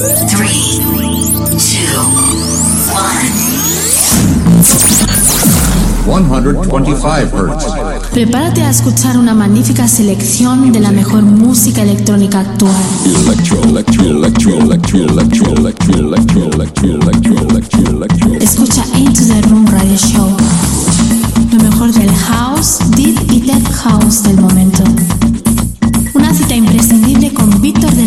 125 Hz. Prepárate a escuchar una magnífica selección de la mejor música electrónica actual. Escucha Into the Room Radio Show. Lo mejor del house, deep y tech house del momento. Una cita imprescindible con Víctor de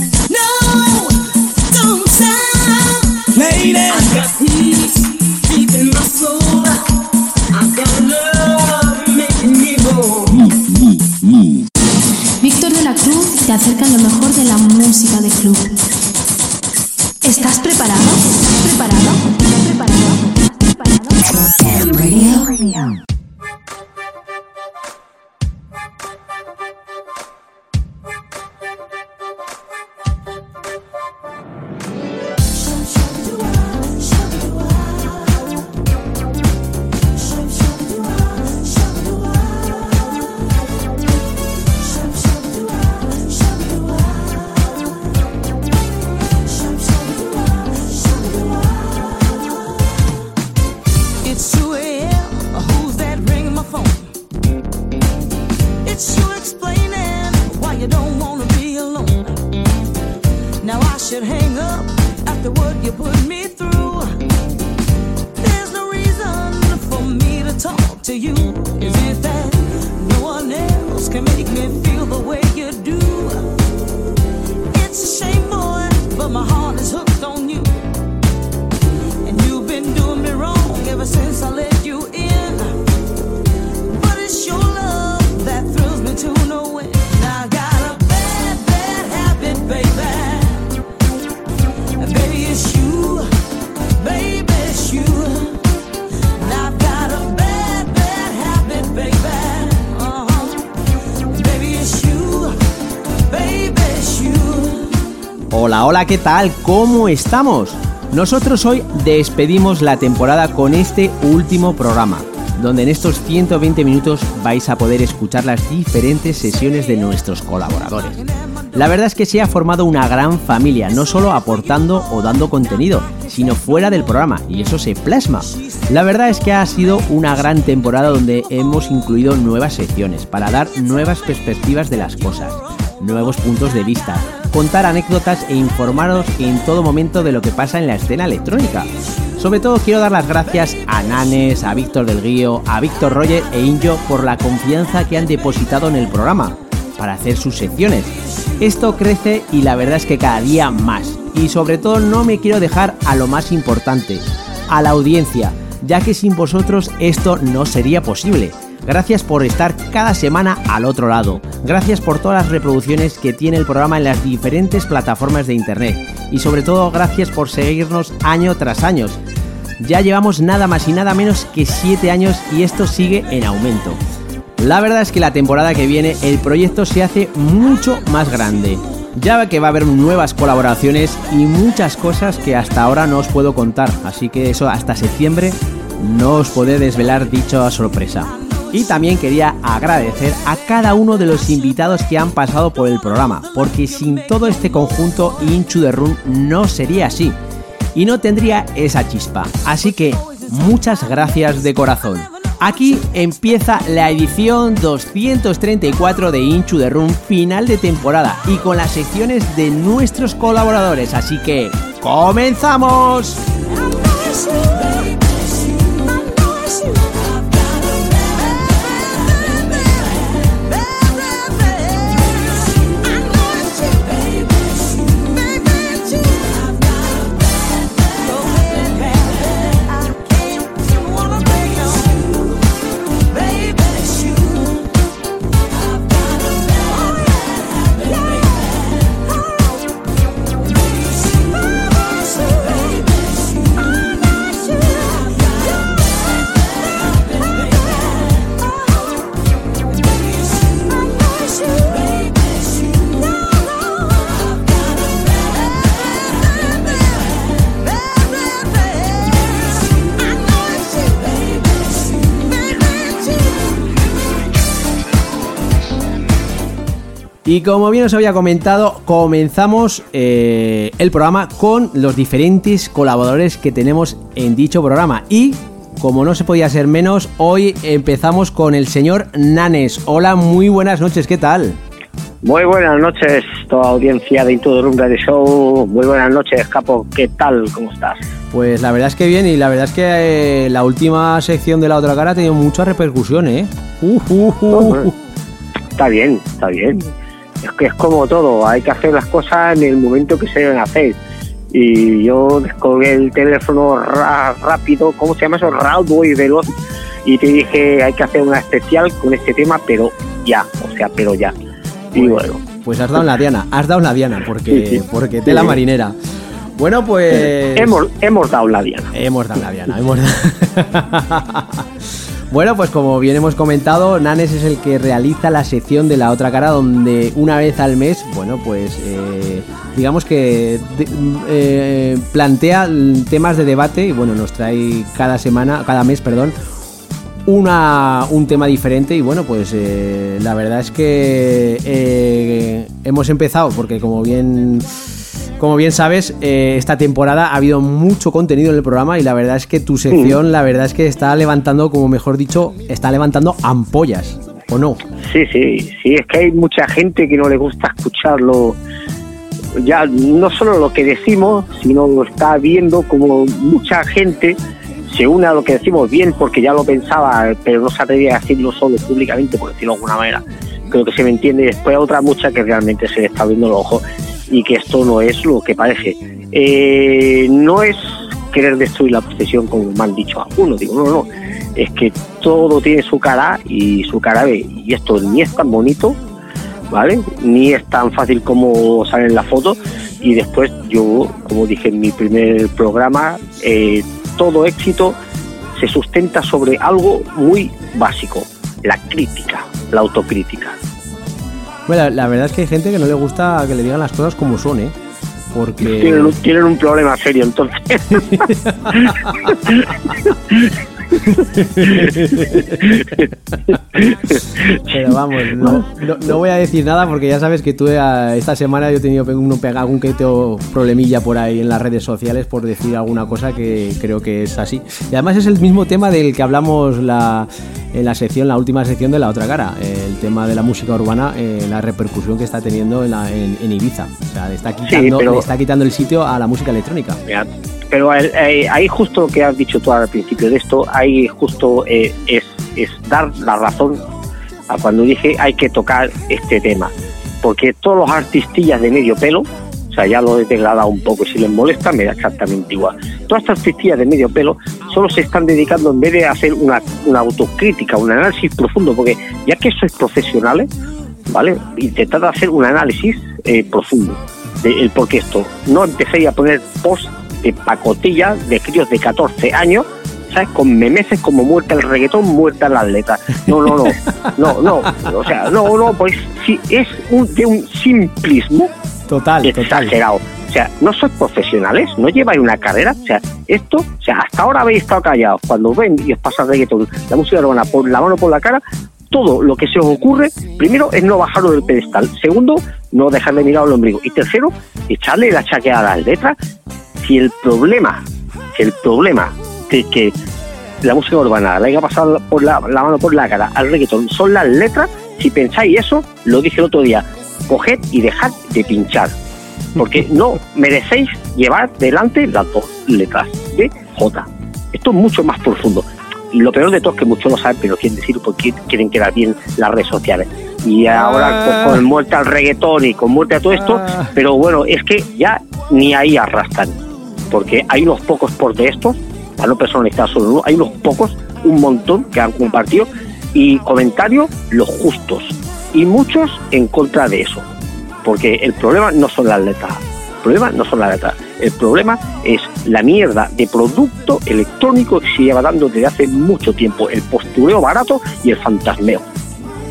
¿Qué tal? ¿Cómo estamos? Nosotros hoy despedimos la temporada con este último programa, donde en estos 120 minutos vais a poder escuchar las diferentes sesiones de nuestros colaboradores. La verdad es que se ha formado una gran familia, no solo aportando o dando contenido, sino fuera del programa, y eso se plasma. La verdad es que ha sido una gran temporada donde hemos incluido nuevas secciones para dar nuevas perspectivas de las cosas, nuevos puntos de vista, contar anécdotas e informaros en todo momento de lo que pasa en la escena electrónica. Sobre todo quiero dar las gracias a Nanes, a Víctor del Guío, a Víctor Roger e Injo por la confianza que han depositado en el programa para hacer sus secciones. Esto crece y la verdad es que cada día más. Y sobre todo no me quiero dejar a lo más importante, a la audiencia, ya que sin vosotros esto no sería posible. Gracias por estar cada semana al otro lado. Gracias por todas las reproducciones que tiene el programa en las diferentes plataformas de internet. Y sobre todo gracias por seguirnos año tras año. Ya llevamos nada más y nada menos que 7 años y esto sigue en aumento. La verdad es que la temporada que viene el proyecto se hace mucho más grande. Ya que va a haber nuevas colaboraciones y muchas cosas que hasta ahora no os puedo contar, así que eso hasta septiembre no os podré desvelar dicha sorpresa. Y también quería agradecer a cada uno de los invitados que han pasado por el programa, porque sin todo este conjunto Inchu de Run no sería así y no tendría esa chispa. Así que muchas gracias de corazón. Aquí empieza la edición 234 de Inchu de Run final de temporada y con las secciones de nuestros colaboradores. Así que ¡comenzamos! Y como bien os había comentado, comenzamos eh, el programa con los diferentes colaboradores que tenemos en dicho programa. Y como no se podía ser menos, hoy empezamos con el señor Nanes. Hola, muy buenas noches, ¿qué tal? Muy buenas noches, toda audiencia de Into the de Show. Muy buenas noches, Capo. ¿Qué tal? ¿Cómo estás? Pues la verdad es que bien, y la verdad es que eh, la última sección de la otra cara ha tenido mucha repercusión, ¿eh? Uh, uh, uh. Está bien, está bien. Es que es como todo, hay que hacer las cosas en el momento que se deben hacer. Y yo descolgué el teléfono rápido, ¿cómo se llama eso? Rápido y veloz. Y te dije, hay que hacer una especial con este tema, pero ya, o sea, pero ya. Y bueno. Pues has dado la diana, has dado la diana, porque, porque tela marinera. Bueno, pues. Hemos, hemos dado la diana. Hemos dado la diana, hemos Bueno, pues como bien hemos comentado, Nanes es el que realiza la sección de la otra cara, donde una vez al mes, bueno, pues eh, digamos que eh, plantea temas de debate y bueno, nos trae cada semana, cada mes, perdón, una, un tema diferente y bueno, pues eh, la verdad es que eh, hemos empezado porque como bien... Como bien sabes, eh, esta temporada ha habido mucho contenido en el programa y la verdad es que tu sección, la verdad es que está levantando, como mejor dicho, está levantando ampollas, ¿o no? Sí, sí, sí, es que hay mucha gente que no le gusta escucharlo, ya no solo lo que decimos, sino lo está viendo como mucha gente se une a lo que decimos bien porque ya lo pensaba, pero no se atrevía a decirlo solo públicamente, por decirlo de alguna manera. Creo que se me entiende. Y después otra mucha que realmente se le está viendo el ojo y que esto no es lo que parece. Eh, no es querer destruir la profesión como me han dicho algunos, digo, no, no, es que todo tiene su cara y su cara B, y esto ni es tan bonito, ¿vale? Ni es tan fácil como sale en la foto, y después yo, como dije en mi primer programa, eh, todo éxito se sustenta sobre algo muy básico, la crítica, la autocrítica. Bueno, la verdad es que hay gente que no le gusta que le digan las cosas como son, ¿eh? Porque... Tienen, tienen un problema serio, entonces. Pero vamos, no, no, voy a decir nada porque ya sabes que tú eh, esta semana yo he tenido un, algún que tengo problemilla por ahí en las redes sociales por decir alguna cosa que creo que es así. Y además es el mismo tema del que hablamos la, en la sección, la última sección de la otra cara, el tema de la música urbana, eh, la repercusión que está teniendo en, en, Ibiza. O sea, le está, quitando, le está quitando el sitio a la música electrónica pero eh, ahí justo lo que has dicho tú al principio de esto, ahí justo eh, es, dar la razón a cuando dije hay que tocar este tema, porque todos los artistillas de medio pelo, o sea, ya lo he degradado un poco, si les molesta me da exactamente igual. Todas estas artistillas de medio pelo solo se están dedicando en vez de hacer una, una autocrítica, un análisis profundo, porque ya que sois profesionales, ¿vale? Intentad hacer un análisis eh, profundo de por qué esto. No empecéis a poner post de pacotilla de críos de 14 años, ¿sabes? Con memeces como muerta el reggaetón, muerta las letras. No, no, no, no, no, o sea, no, no, pues sí, es un, de un simplismo total, exagerado. O sea, no sois profesionales, no lleváis una carrera. O sea, esto, o sea, hasta ahora habéis estado callados. Cuando ven y os pasa reggaetón, la música urbana, por la mano por la cara, todo lo que se os ocurre, primero es no bajarlo del pedestal. Segundo, no dejar de mirar al ombligo. Y tercero, echarle la chaqueada a las letras si el problema, el problema de que la música urbana la haya pasado por la, mano por la cara al reggaetón son las letras, si pensáis eso, lo dije el otro día, coged y dejad de pinchar. Porque no merecéis llevar delante las dos letras de J. Esto es mucho más profundo. Y lo peor de todo es que muchos lo saben, pero quieren decir porque quieren quedar bien las redes sociales. Y ahora pues, con muerte al reggaetón y con muerte a todo esto, ah. pero bueno, es que ya ni ahí arrastran porque hay unos pocos por de estos, para no personalizar solo uno, hay unos pocos, un montón que han compartido y comentarios los justos y muchos en contra de eso, porque el problema no son las letras, el problema no son las letras, el problema es la mierda de producto electrónico que se lleva dando desde hace mucho tiempo, el postureo barato y el fantasmeo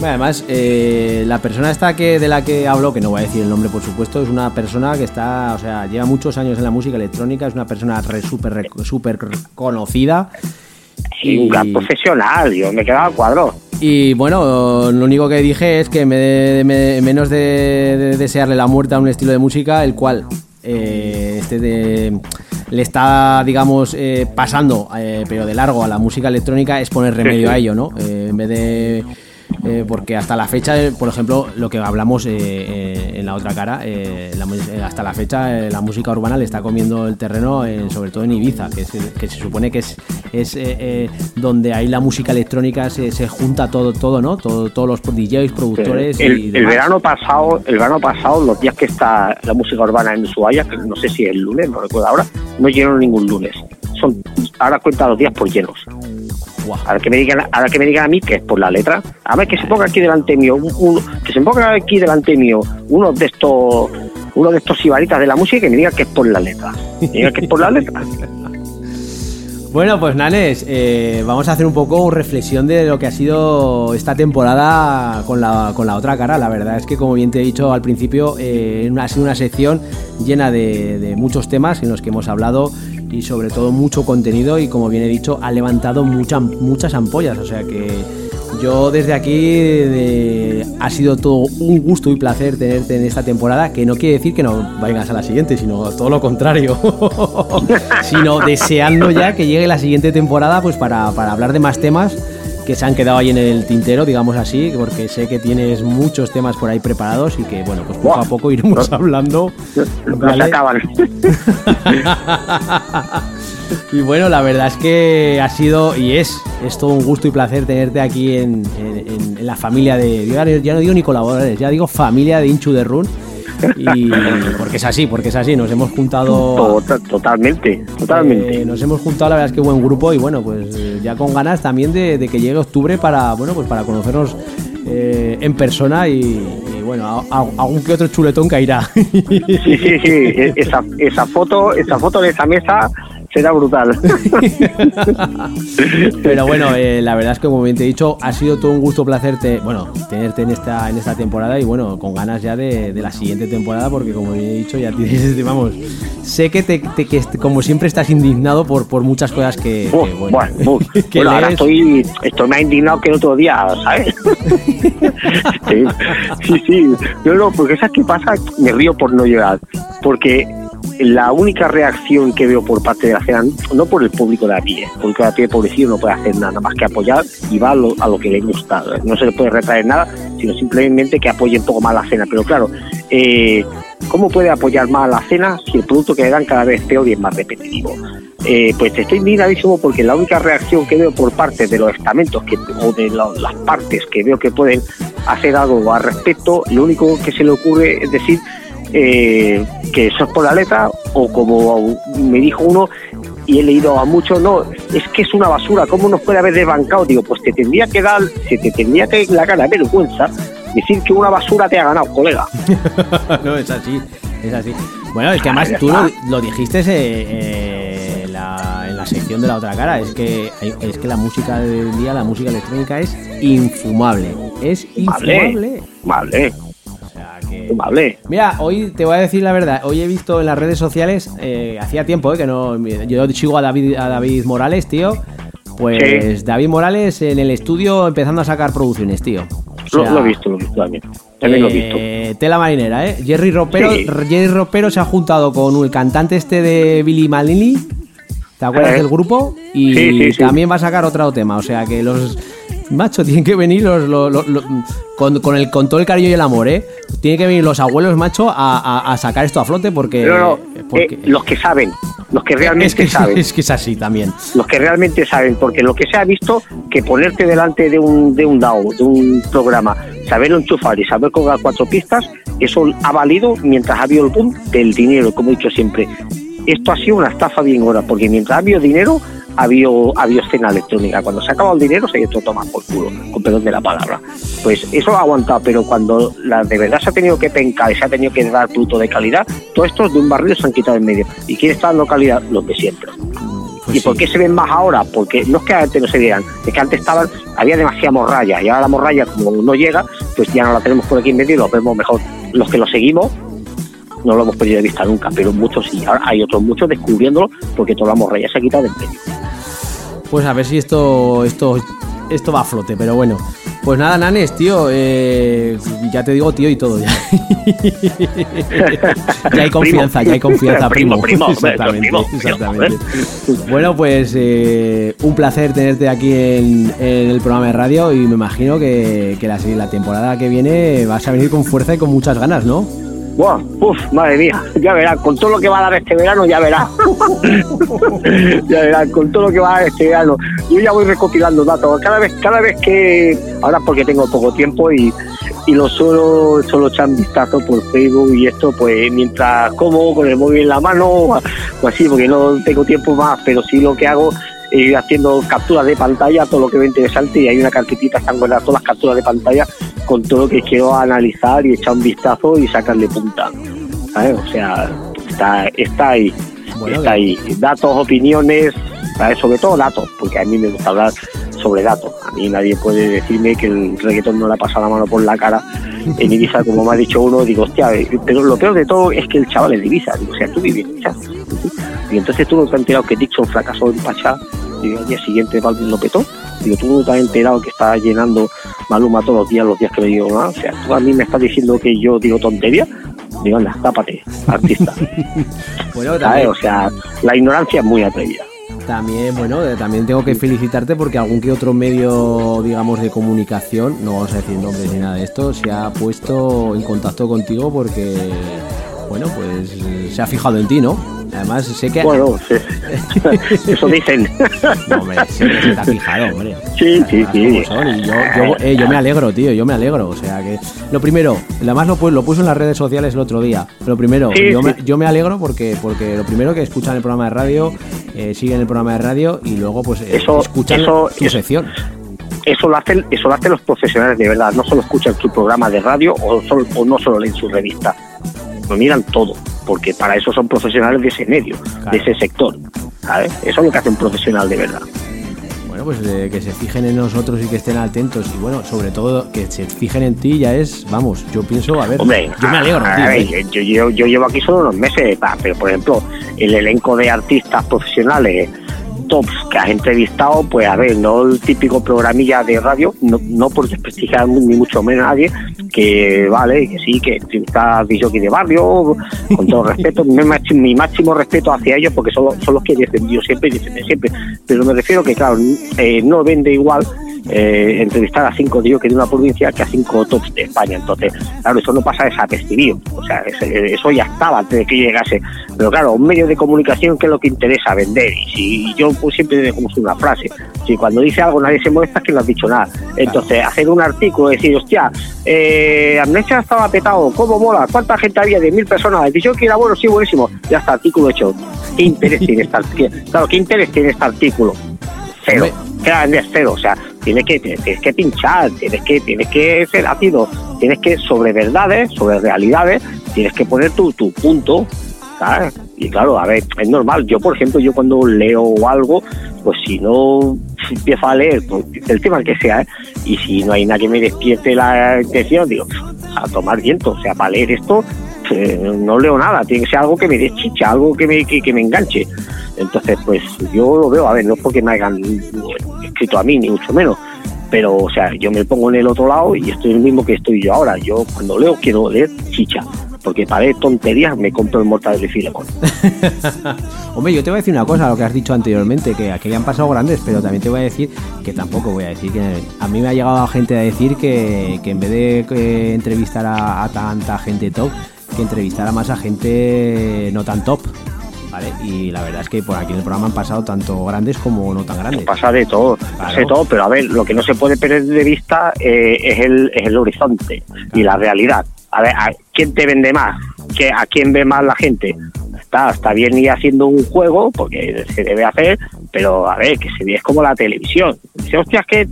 además, eh, la persona esta que de la que hablo, que no voy a decir el nombre por supuesto, es una persona que está, o sea, lleva muchos años en la música electrónica, es una persona súper super conocida. y un gran profesional, yo me quedaba al cuadro. Y bueno, lo único que dije es que me, me- menos de, de desearle la muerte a un estilo de música, el cual eh, este de- le está, digamos, eh, pasando, eh, pero de largo a la música electrónica, es poner remedio sí. a ello, ¿no? En vez de. Eh, porque hasta la fecha, eh, por ejemplo, lo que hablamos eh, eh, en la otra cara, eh, la hasta la fecha la música urbana le está comiendo el terreno, en- sobre todo en Ibiza, que, es- que se supone que es, es donde ahí la música electrónica se, se junta todo, todo, ¿no? Todo, todos los DJs, productores y el, el demás. verano pasado, el verano pasado, los días que está la música urbana en Ushuaia, que no sé si es el lunes, no recuerdo ahora, no llenaron ningún lunes. Son ahora cuenta los días por llenos. Guau. Ahora que me digan, ahora que me digan a mí que es por la letra, a ver que se ponga aquí delante mío, un- un- que se ponga aquí delante mío uno de estos, uno de estos sibaritas de la música y que me diga que es por la letra. Me diga que es por la letra. Bueno, pues Nanes, eh, vamos a hacer un poco reflexión de lo que ha sido esta temporada con la, con la otra cara. La verdad es que, como bien te he dicho al principio, eh, ha sido una sección llena de, de muchos temas en los que hemos hablado y sobre todo mucho contenido y, como bien he dicho, ha levantado muchas muchas ampollas. O sea que yo desde aquí ha sido todo un gusto y placer tenerte en esta temporada, que no quiere decir que no vayas a la siguiente, sino todo lo contrario. sino deseando ya que llegue la siguiente temporada pues para, para hablar de más temas que se han quedado ahí en el tintero, digamos así, porque sé que tienes muchos temas por ahí preparados y que bueno, pues poco a poco iremos hablando. No se acaban. Y bueno, la verdad es que ha sido y es, es todo un gusto y placer tenerte aquí en, en- en- en la familia de. ya no digo ni colaboradores, ya digo familia de Inchu de Run. Y porque es así, porque es así, nos hemos juntado. Tota- totalmente, totalmente. eh, nos hemos juntado, la verdad es que buen grupo y bueno, pues eh, ya con ganas también de, de que llegue octubre para, bueno, pues para conocernos eh, en persona y, y, bueno, a- a- algún que otro chuletón caerá. Sí, sí, sí. e- Esa, esa foto, esa foto de esa mesa será brutal. Pero bueno, eh, la verdad es que como bien te he dicho, ha sido todo un gusto placerte, bueno, tenerte en esta, en esta temporada y bueno, con ganas ya de, de la siguiente temporada, porque como bien he dicho, ya tienes, vamos, sé que te, te- que como siempre estás indignado por, por muchas cosas que, que, bueno, bueno, uf. que Bueno, ahora estoy, estoy más indignado que el otro día, ¿sabes? sí, sí, sí. No, no, porque ¿sabes qué pasa? Me río por no llorar. Porque la única reacción que veo por parte de la cena, no por el público de a pie, público de a pie pobrecillo no puede hacer nada más que apoyar y va a lo, que le gusta. No se le puede retraer nada, sino simplemente que apoye un poco más la cena. Pero claro, eh, ¿cómo puede apoyar más la cena si el producto que le dan cada vez es peor y es más repetitivo? Eh, pues estoy indignadísimo porque la única reacción que veo por parte de los estamentos que, o de las partes que veo que pueden hacer algo al respecto, lo único que se le ocurre es decir eh, que eso es por la letra o como me dijo uno y he leído a muchos, no, es que es una basura, ¿cómo nos puede haber desbancado? Digo, pues te tendría que dar, se te tendría que la cara de vergüenza decir que una basura te ha ganado, colega. no, es así, es así. Bueno, es que además tú lo, dijiste eh, eh, en la, en la sección de la otra cara, es que, es que la música del día, la música electrónica es infumable, es infumable. Vale, sea que... vale. Mira, hoy te voy a decir la verdad. Hoy he visto en las redes sociales, eh, hacía tiempo eh, que no. Yo sigo a David, a David Morales, tío. Pues Sí. David Morales en el estudio empezando a sacar producciones, tío. O Lo, sea, lo he visto, lo he visto también. También lo he visto. eh, Tela marinera, ¿eh? Jerry Ropero, Sí. Jerry Ropero se ha juntado con el cantante este de Billy Malini. ¿Te acuerdas Eh. del grupo? Y Sí, sí, sí. también va a sacar otro tema. O sea que los. Macho, tienen que venir los, los- los- los- con, con el, con todo el cariño y el amor, ¿eh? Tienen que venir los abuelos, macho, a, a- a sacar esto a flote porque. No, no, porque- eh, los que saben, los que realmente es, que, saben. es que es así también. los que realmente saben, porque lo que se ha visto, que ponerte delante de un, de un DAO, de un programa, saberlo enchufar y saber colgar cuatro pistas, eso ha valido mientras ha habido el boom del dinero, como he dicho siempre. Esto ha sido una estafa bien hora, porque mientras ha habido dinero, ha habido, ha habido escena electrónica. Cuando se ha acabado el dinero, se todo tomar por culo, con perdón de la palabra. Pues eso ha aguantado, pero cuando la de verdad se ha tenido que pencar y se ha tenido que dar fruto de calidad, todos estos de un barrio se han quitado en medio. ¿Y quién está dando calidad? Los de siempre. Pues ¿Y por qué se ven más ahora? Porque no es que antes no se vieran, es que antes estaban, había demasiada morralla y ahora la morralla como no llega, pues ya no la tenemos por aquí en medio y los vemos mejor. Los que lo seguimos no lo hemos perdido de vista nunca, pero muchos sí. Ahora hay otros muchos descubriéndolo porque toda la morralla se ha quitado de en medio. Pues a ver si esto, esto, esto va a flote, pero bueno. Pues nada, Nanes, tío, eh, ya te digo tío y todo. Ya, ya hay confianza, ya hay confianza, primo. Primo, primo, exactamente, primo, exactamente. Bueno, pues eh, un placer tenerte aquí en, en el programa de radio y me imagino que, que la, la temporada que viene vas a venir con fuerza y con muchas ganas, ¿no? Buah, uf, madre mía, ya verás, con todo lo que va a dar este verano, ya verás. ya verás, con todo lo que va a dar este verano. Yo ya voy recopilando datos. Cada vez, cada vez que, ahora porque tengo poco tiempo y, y lo suelo, solo echar un vistazo por Facebook y esto, pues mientras como con el móvil en la mano o así, porque no tengo tiempo más, pero sí lo que hago ir haciendo capturas de pantalla, todo lo que ve interesante y hay una carpetita, están guardadas todas las capturas de pantalla con todo lo que quiero analizar y echar un vistazo y sacarle punta. ¿sabes? O sea, está, está ahí, Bueno, está ahí. Datos, opiniones, ¿sabes? sobre todo datos, porque a mí me gusta hablar sobre datos. A mí nadie puede decirme que el reggaetón no le ha pasado la mano por la cara en Ibiza, como me ha dicho uno, digo, hostia, pero lo peor de todo es que el chaval es de Ibiza, digo, o sea, tú vives en Ibiza. Y entonces tú no te has enterado que Dixon fracasó en Pachá y al día siguiente Balvin lo petó. Digo, tú no te has enterado que está llenando Maluma todos los días, los días que le digo nada. O sea, tú a mí me estás diciendo que yo digo tontería. Digo, anda, tápate, artista. Bueno, O sea, la ignorancia es muy atrevida. también, bueno, eh, también tengo que felicitarte porque algún que otro medio, digamos, de comunicación, no vamos a decir nombres ni nada de esto, se ha puesto en contacto contigo porque, bueno, pues eh, se ha fijado en ti, ¿no? Además, sé que... Bueno, sí. eso dicen. No, hombre, sé que se te ha fijado, hombre. Sí, sí, sí. y yo, yo, eh, yo me alegro, tío, yo me alegro. O sea que. Lo primero, además lo, lo puso en las redes sociales el otro día. Lo primero, Sí, yo, sí. Me, yo me alegro porque, porque lo primero que escuchan el programa de radio, eh, siguen el programa de radio y luego pues eh, Eso- escuchan eso- tu eso- sección. Eso lo hacen, eso lo hacen los profesionales de verdad. No solo escuchan su programa de radio o, solo- o no solo leen su revista. Lo miran todo, porque para eso son profesionales de ese medio, Claro. de ese sector. ¿sabes? Eso es lo que hace un profesional de verdad. Bueno, pues eh, que se fijen en nosotros y que estén atentos. Y bueno, sobre todo que se fijen en ti ya es, vamos, yo pienso, a ver, Hombre, yo me alegro, a ver, yo, yo, yo llevo aquí solo unos meses, pero por ejemplo, el elenco de artistas profesionales tops que has entrevistado, pues a ver, no el típico programilla de radio, no, no por desprestigiar ni mucho menos a nadie, que vale, que sí, que aquí de barrio, con todo respeto, mi máximo, mi máximo respeto hacia ellos, porque son, son los que he defendido siempre y defienden siempre, pero me refiero que, claro, eh, no vende igual eh, entrevistar a cinco tíos que de una provincia que a cinco tops de España. Entonces, claro, eso no pasa desapercibido. O sea, ese- eso ya estaba antes de que llegase. Pero claro, un medio de comunicación que es lo que interesa vender. Y si yo pues, siempre dejo una frase, si cuando dice algo nadie se molesta es que no has dicho nada. Entonces, hacer un artículo y decir, hostia, eh, Amnesia estaba petado, ¿cómo mola? ¿Cuánta gente había? De mil personas. Dicho que era bueno, sí, buenísimo. Ya está, artículo hecho. ¿Qué interés tiene este artículo? Claro, ¿qué interés tiene este artículo? Cero. Hombre. Que la vendes cero. O sea, tienes que, tienes que pinchar, tienes que, tienes que ser ácido, tienes que, sobre verdades, sobre realidades, tienes que poner tu, tu punto, Y claro, a ver, es normal. Yo, por ejemplo, yo cuando leo algo, pues si no empiezo a leer, pues, el tema que sea, ¿eh? y si no hay nada que me despierte la intención, digo, a tomar viento. O sea, para leer esto, eh, no leo nada, tiene que ser algo que me dé chicha, algo que me, que, que me enganche. Entonces, pues yo lo veo, a ver, no es porque me hayan escrito a mí, ni mucho menos, pero, o sea, yo me pongo en el otro lado y estoy el mismo que estoy yo ahora. Yo cuando leo quiero leer chicha, porque para leer tonterías me compro el Mortal de Filemon. Hombre, yo te voy a decir una cosa, lo que has dicho anteriormente, que aquí han pasado grandes, pero también te voy a decir que tampoco voy a decir que a mí me ha llegado gente a decir que, que en vez de que entrevistar a, a tanta gente top, que entrevistara más a gente no tan top. ¿Vale? Y la verdad es que por aquí en el programa han pasado tanto grandes como no tan grandes. Pasa de todo, pasa de todo, pero a ver, lo que no se puede perder de vista eh, es, el, es el horizonte y la realidad. A ver, ¿a quién te vende más? ¿Qué, ¿A quién ve más la gente? Está, está bien ir haciendo un juego, porque se debe hacer, pero a ver, que se ve es como la televisión. Dice, hostias, que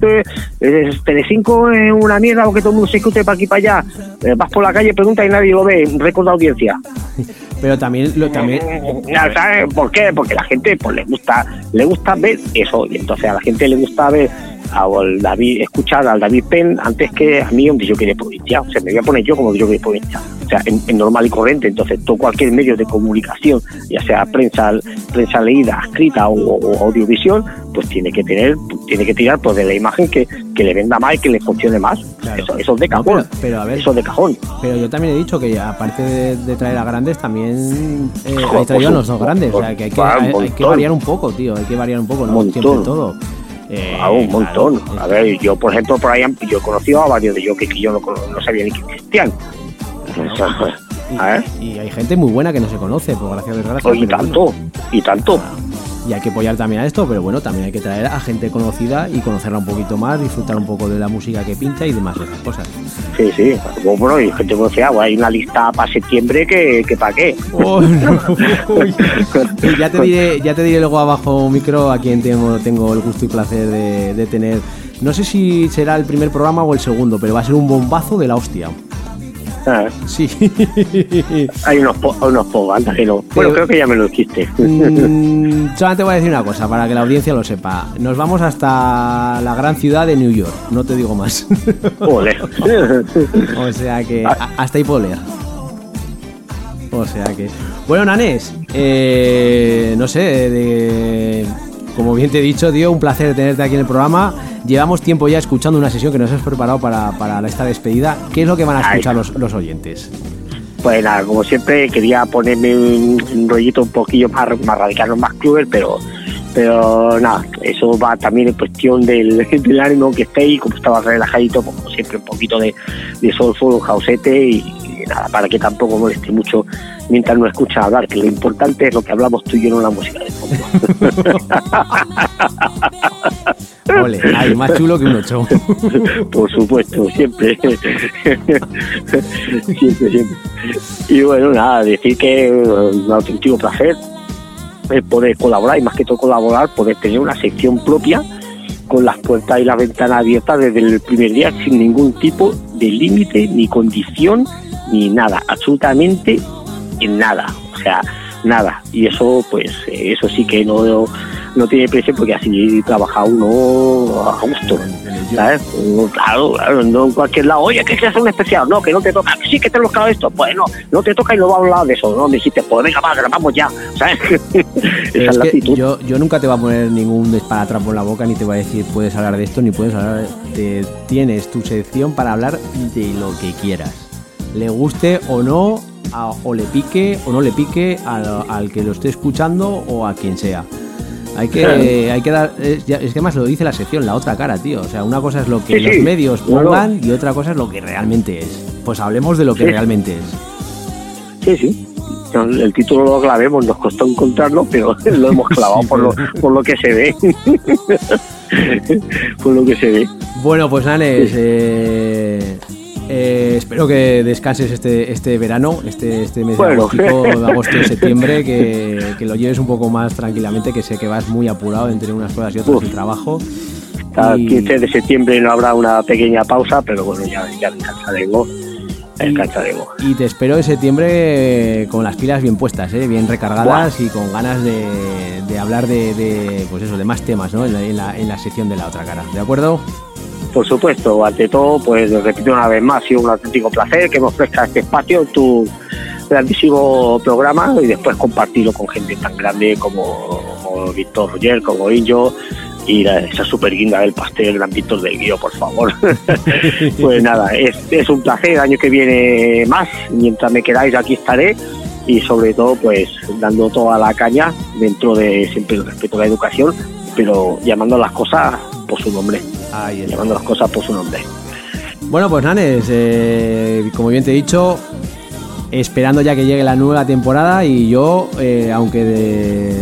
eh, Telecinco es una mierda porque todo el mundo se discute para aquí para allá. Eh, vas por la calle, pregunta y nadie lo ve, récord de audiencia. Pero también, lo, también ¿Sabes por qué? Porque la gente pues le gusta le gusta ver eso y entonces a la gente le gusta ver al David, escuchar al David Penn antes que a mí un DJ de provincia. O sea, me voy a poner yo como DJ de provincia. O sea, en, en normal y corriente. Entonces, todo cualquier medio de comunicación, ya sea prensa, prensa leída, escrita o, o audiovisión, pues tiene que tener, tiene que tirar pues de la imagen que, que le venda más y que le funcione más. Claro. Eso, eso es de cajón. pero- pero a ver. Eso es de cajón. Pero yo también he dicho que aparte de, de traer a grandes, también eh, Joder, he traído a por los dos grandes. O sea, que hay que, hay- hay que variar un poco, tío. Hay que variar un poco, no siempre todo. Eh, Ah, un montón. A ver, yo, por ejemplo, por ahí yo he conocido a varios de ellos que, yo no, no sabía ni que existían. Y, hay gente muy buena que no se conoce, por gracia o desgracia. pues, y tanto, bueno. y tanto. Y hay que apoyar también a esto, pero bueno, también hay que traer a gente conocida y conocerla un poquito más, disfrutar un poco de la música que pincha y demás otras cosas. Sí, sí. Bueno, bueno, y gente conocida, pues, hay una lista para septiembre que, que para qué. Oh, no. Ya te diré, ya te diré luego abajo micro a quien tengo, tengo el gusto y placer de, de tener. No sé si será el primer programa o el segundo, pero va a ser un bombazo de la hostia. Ah, Sí. hay unos, po- unos pocos, anda que no. Bueno, creo que ya me lo dijiste. Mm, solamente voy a decir una cosa para que la audiencia lo sepa. Nos vamos hasta la gran ciudad de New York. No te digo más. O sea que a- hasta ahí puedo leer. O sea que. Bueno, Nanes, eh, no sé, de- como bien te he dicho, tío, un placer tenerte aquí en el programa. Llevamos tiempo ya escuchando una sesión que nos has preparado para, para esta despedida. ¿Qué es lo que van a escuchar los, los oyentes? Pues nada, como siempre, quería ponerme un, un rollito un poquillo más, más radical, más cluber, pero pero nada, eso va también en cuestión del, del ánimo que estéis, como estaba relajadito, pues, como siempre un poquito de, de un jausete y, y nada, para que tampoco moleste mucho mientras nos escuchan hablar, que lo importante es lo que hablamos tú y yo, no la música de fondo. Ole, ay, más chulo que un ocho. Por supuesto, siempre. siempre, siempre. Y bueno, nada, decir que eh, un auténtico placer eh, poder colaborar y más que todo colaborar, poder tener una sección propia con las puertas y las ventanas abiertas desde el primer día sin ningún tipo de límite, ni condición, ni nada, absolutamente en nada, o sea, nada. Y eso, pues, eh, eso sí que no, no tiene precio porque así trabaja uno a gusto. ¿sabes? No, Claro, claro, no en cualquier lado. Oye, que hacer un especial. No, que no te toca. Sí, que te lo claro esto. Bueno, no te toca y no vamos a hablar de eso. No, me dijiste, pues venga, va, grabamos ya. ¿Sabes? Esa es es la actitud. yo, yo nunca te voy a poner ningún esparatrapo en la boca ni te voy a decir puedes hablar de esto ni puedes hablar de... Tienes tu sección para hablar de lo que quieras. Le guste o no, a- o le pique o no le pique al, al que lo esté escuchando o a quien sea. Hay que, Claro. hay que dar... Es, que más lo dice la sección, la otra cara, tío. O sea, una cosa es lo que Sí, los sí. medios pongan y otra cosa es lo que realmente es. Pues hablemos de lo que Sí. realmente es. Sí, sí. El título lo clavemos, nos costó encontrarlo, pero lo hemos clavado por, lo, por lo que se ve. por lo que se ve. Bueno, pues eh, eh, espero que descanses este, este verano, este, este mes Bueno. de agosto, de agosto y septiembre, que, que lo lleves un poco más tranquilamente, que sé que vas muy apurado entre unas cosas y otras del trabajo. Y- 15 de septiembre no habrá una pequeña pausa, pero bueno, ya, ya descansaremos. Descansaremos. Y te espero en septiembre con las pilas bien puestas, eh, bien recargadas y con ganas de, de hablar de, de, pues eso, de más temas ¿no? en, la, en la- en la sección de la otra cara. ¿De acuerdo? Por supuesto, ante todo, pues repito una vez más, ha sido un auténtico placer que me ofrezca este espacio tu grandísimo programa y después compartirlo con gente tan grande como, Víctor Roger, como Injo y la- esa super guinda del pastel, gran Víctor del Guío, por favor. pues nada, es, un placer, el año que viene más, mientras me queráis aquí estaré y sobre todo pues dando toda la caña dentro de siempre el respeto a la educación, pero llamando las cosas por su nombre Ahí está. llamando las cosas por su nombre. Bueno, pues Nanes, eh, como bien te he dicho, esperando ya que llegue la nueva temporada y yo, eh, aunque de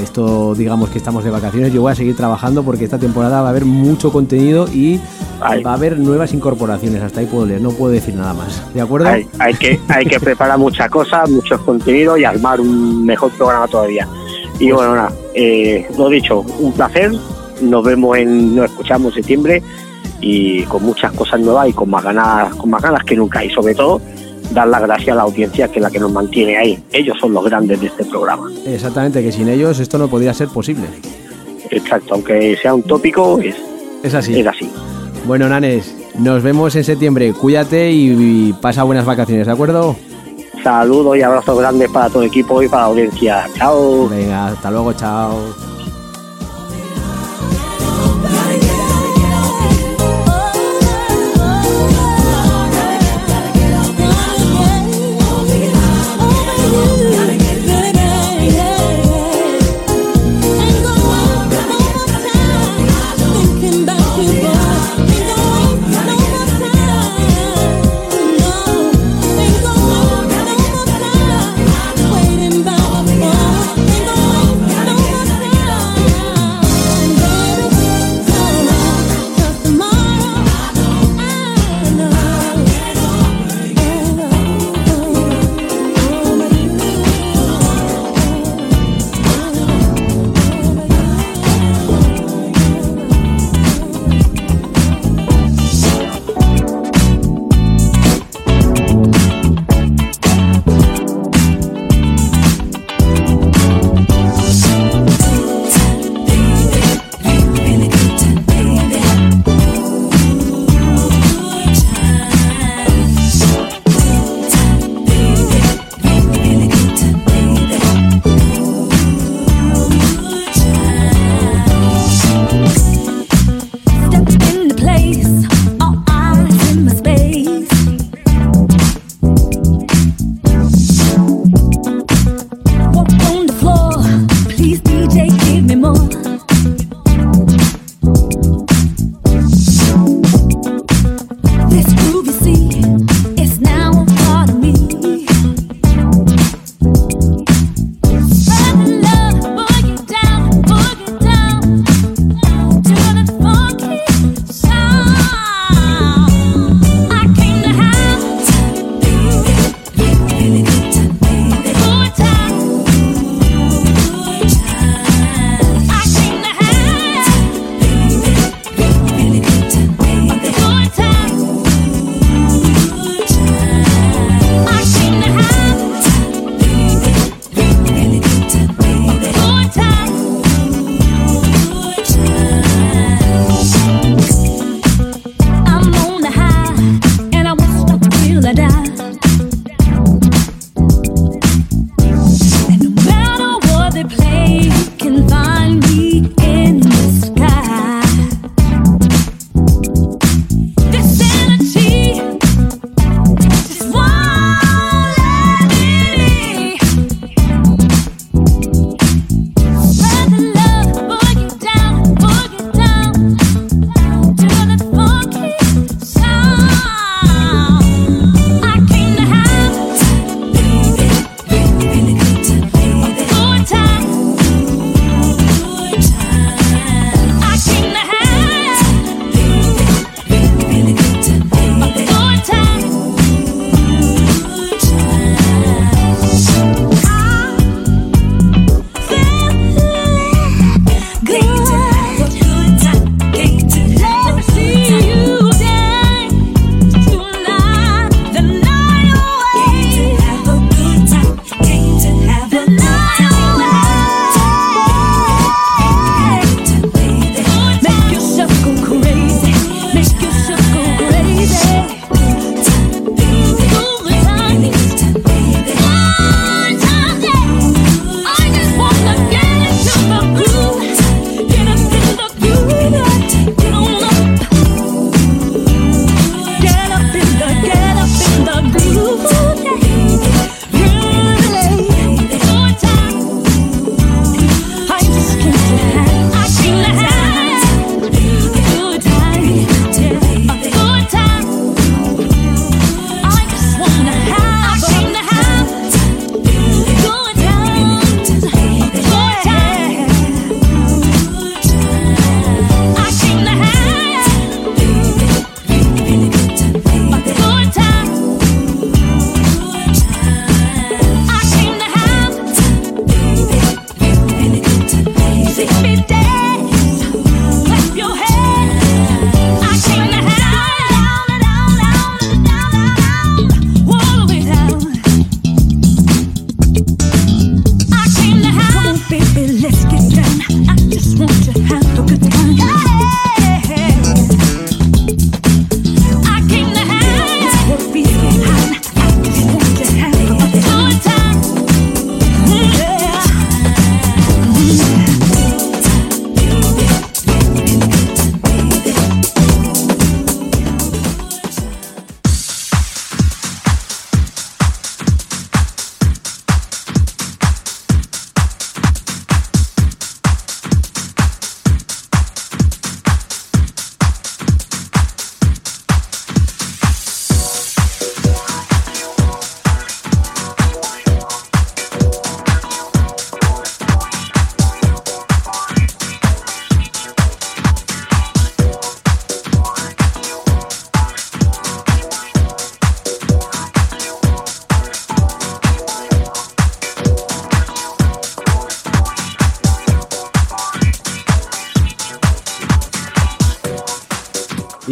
esto digamos que estamos de vacaciones, yo voy a seguir trabajando porque esta temporada va a haber mucho contenido y Ay. va a haber nuevas incorporaciones. Hasta ahí puedo leer, no puedo decir nada más. ¿De acuerdo? Hay, hay que, hay que preparar muchas cosas, muchos contenidos y armar un mejor programa todavía. Y Pues bueno, nada, eh, lo dicho, un placer. Nos vemos en, nos escuchamos en septiembre y con muchas cosas nuevas y con más ganas, con más ganas que nunca. Y sobre todo, dar las gracias a la audiencia que es la que nos mantiene ahí. Ellos son los grandes de este programa. Exactamente, que sin ellos esto no podría ser posible. Exacto, aunque sea un tópico, es, Es así. Es así. Bueno, Nanes, nos vemos en septiembre. Cuídate y, y pasa buenas vacaciones, ¿de acuerdo? Saludos y abrazos grandes para todo el equipo y para la audiencia. Chao. Venga, hasta luego, chao.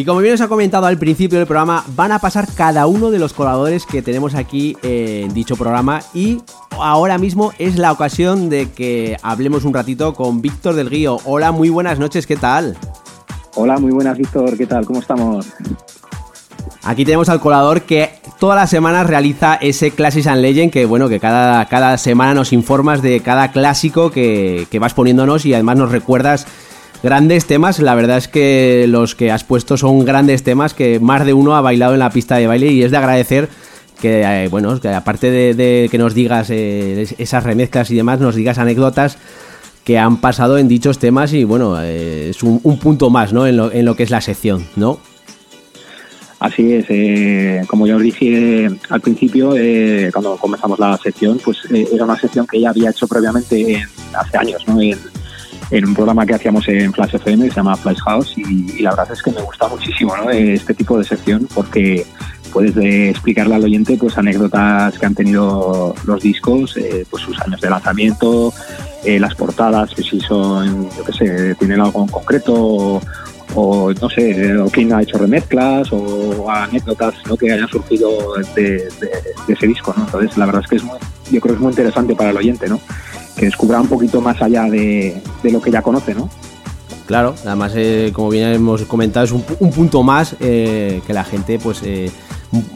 Y como bien os ha comentado al principio del programa, van a pasar cada uno de los colaboradores que tenemos aquí en dicho programa y ahora mismo es la ocasión de que hablemos un ratito con Víctor del Guío. Hola, muy buenas noches, ¿qué tal? Hola, muy buenas, Víctor, ¿qué tal? ¿Cómo estamos? Aquí tenemos al colador que todas las semanas realiza ese Classics and Legend que bueno, que cada, cada semana nos informas de cada clásico que, que vas poniéndonos y además nos recuerdas grandes temas. La verdad es que los que has puesto son grandes temas que más de uno ha bailado en la pista de baile y es de agradecer que, eh, bueno, que aparte de, de que nos digas eh, esas remezclas y demás, nos digas anécdotas que han pasado en dichos temas y bueno, eh, es un, un punto más, ¿no? En lo, en lo que es la sección, ¿no? Así es, eh, como ya os dije al principio, eh, cuando comenzamos la sección, pues eh, era una sección que ya había hecho previamente en- hace años, ¿no? En, en un programa que hacíamos en Flash FM, se llama Flash House, y, la verdad es que me gusta muchísimo ¿no? este tipo de sección porque puedes eh, explicarle al oyente pues anécdotas que han tenido los discos, eh, pues sus años de lanzamiento, eh, las portadas, que si son, yo qué sé, tienen algo en concreto, o, o, no sé, o quién ha hecho remezclas, o anécdotas ¿no? que hayan surgido de, de- de ese disco, ¿no? Entonces, la verdad es que es muy, yo creo que es muy interesante para el oyente, ¿no? Que descubra un poquito más allá de, de lo que ya conoce, ¿no? Claro, además, eh, como bien hemos comentado, es un, un punto más eh, que la gente, pues, eh,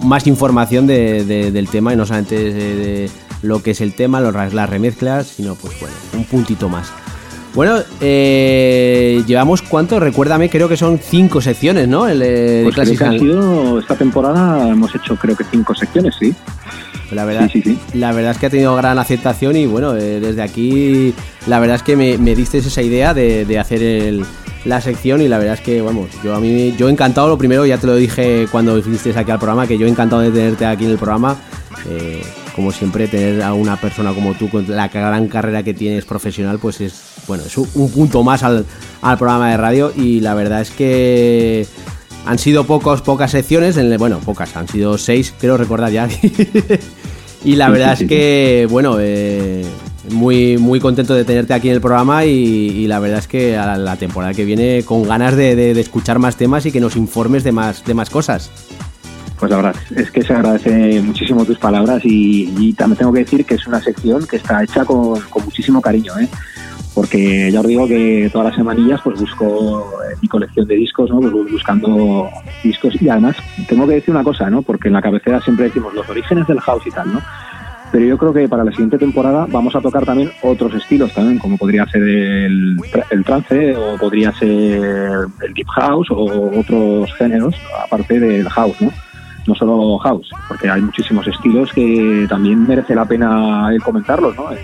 más información de- de- del tema y no solamente de, de lo que es el tema, los, las remezclas, sino, pues, bueno, un puntito más. Bueno, eh, llevamos cuánto, recuérdame, creo que son cinco secciones, ¿no? El, eh, de Pues creo Classic que han and- sido, esta temporada hemos hecho creo que cinco secciones, sí. La verdad, Sí, sí, la verdad es que ha tenido gran aceptación y bueno, eh, desde aquí la verdad es que me, me diste esa idea de, de hacer el- la sección y la verdad es que vamos, yo a mí yo encantado lo primero, ya te lo dije cuando viniste aquí al programa, que yo encantado de tenerte aquí en el programa. eh, como siempre, tener a una persona como tú con la gran carrera que tienes profesional, pues es bueno, es un, un punto más al, al programa de radio y la verdad es que han sido pocos, pocas secciones, en el- bueno, pocas, han sido seis, creo recordar ya. y la verdad es que, bueno, eh, muy, muy contento de tenerte aquí en el programa y, y la verdad es que a la temporada que viene con ganas de, de- de escuchar más temas y que nos informes de más, de más cosas. Pues la verdad es que se agradece muchísimo tus palabras y, y también tengo que decir que es una sección que está hecha con, con muchísimo cariño, ¿eh? Porque ya os digo que todas las semanillas pues busco eh, mi colección de discos, ¿no? Pues buscando discos y además tengo que decir una cosa, ¿no? porque en la cabecera siempre decimos los orígenes del house y tal, ¿no? Pero yo creo que para la siguiente temporada vamos a tocar también otros estilos también, como podría ser el, el trance o podría ser el deep house o otros géneros aparte del house, ¿no? No solo house, porque hay muchísimos estilos que también merece la pena comentarlos, ¿no? Eh,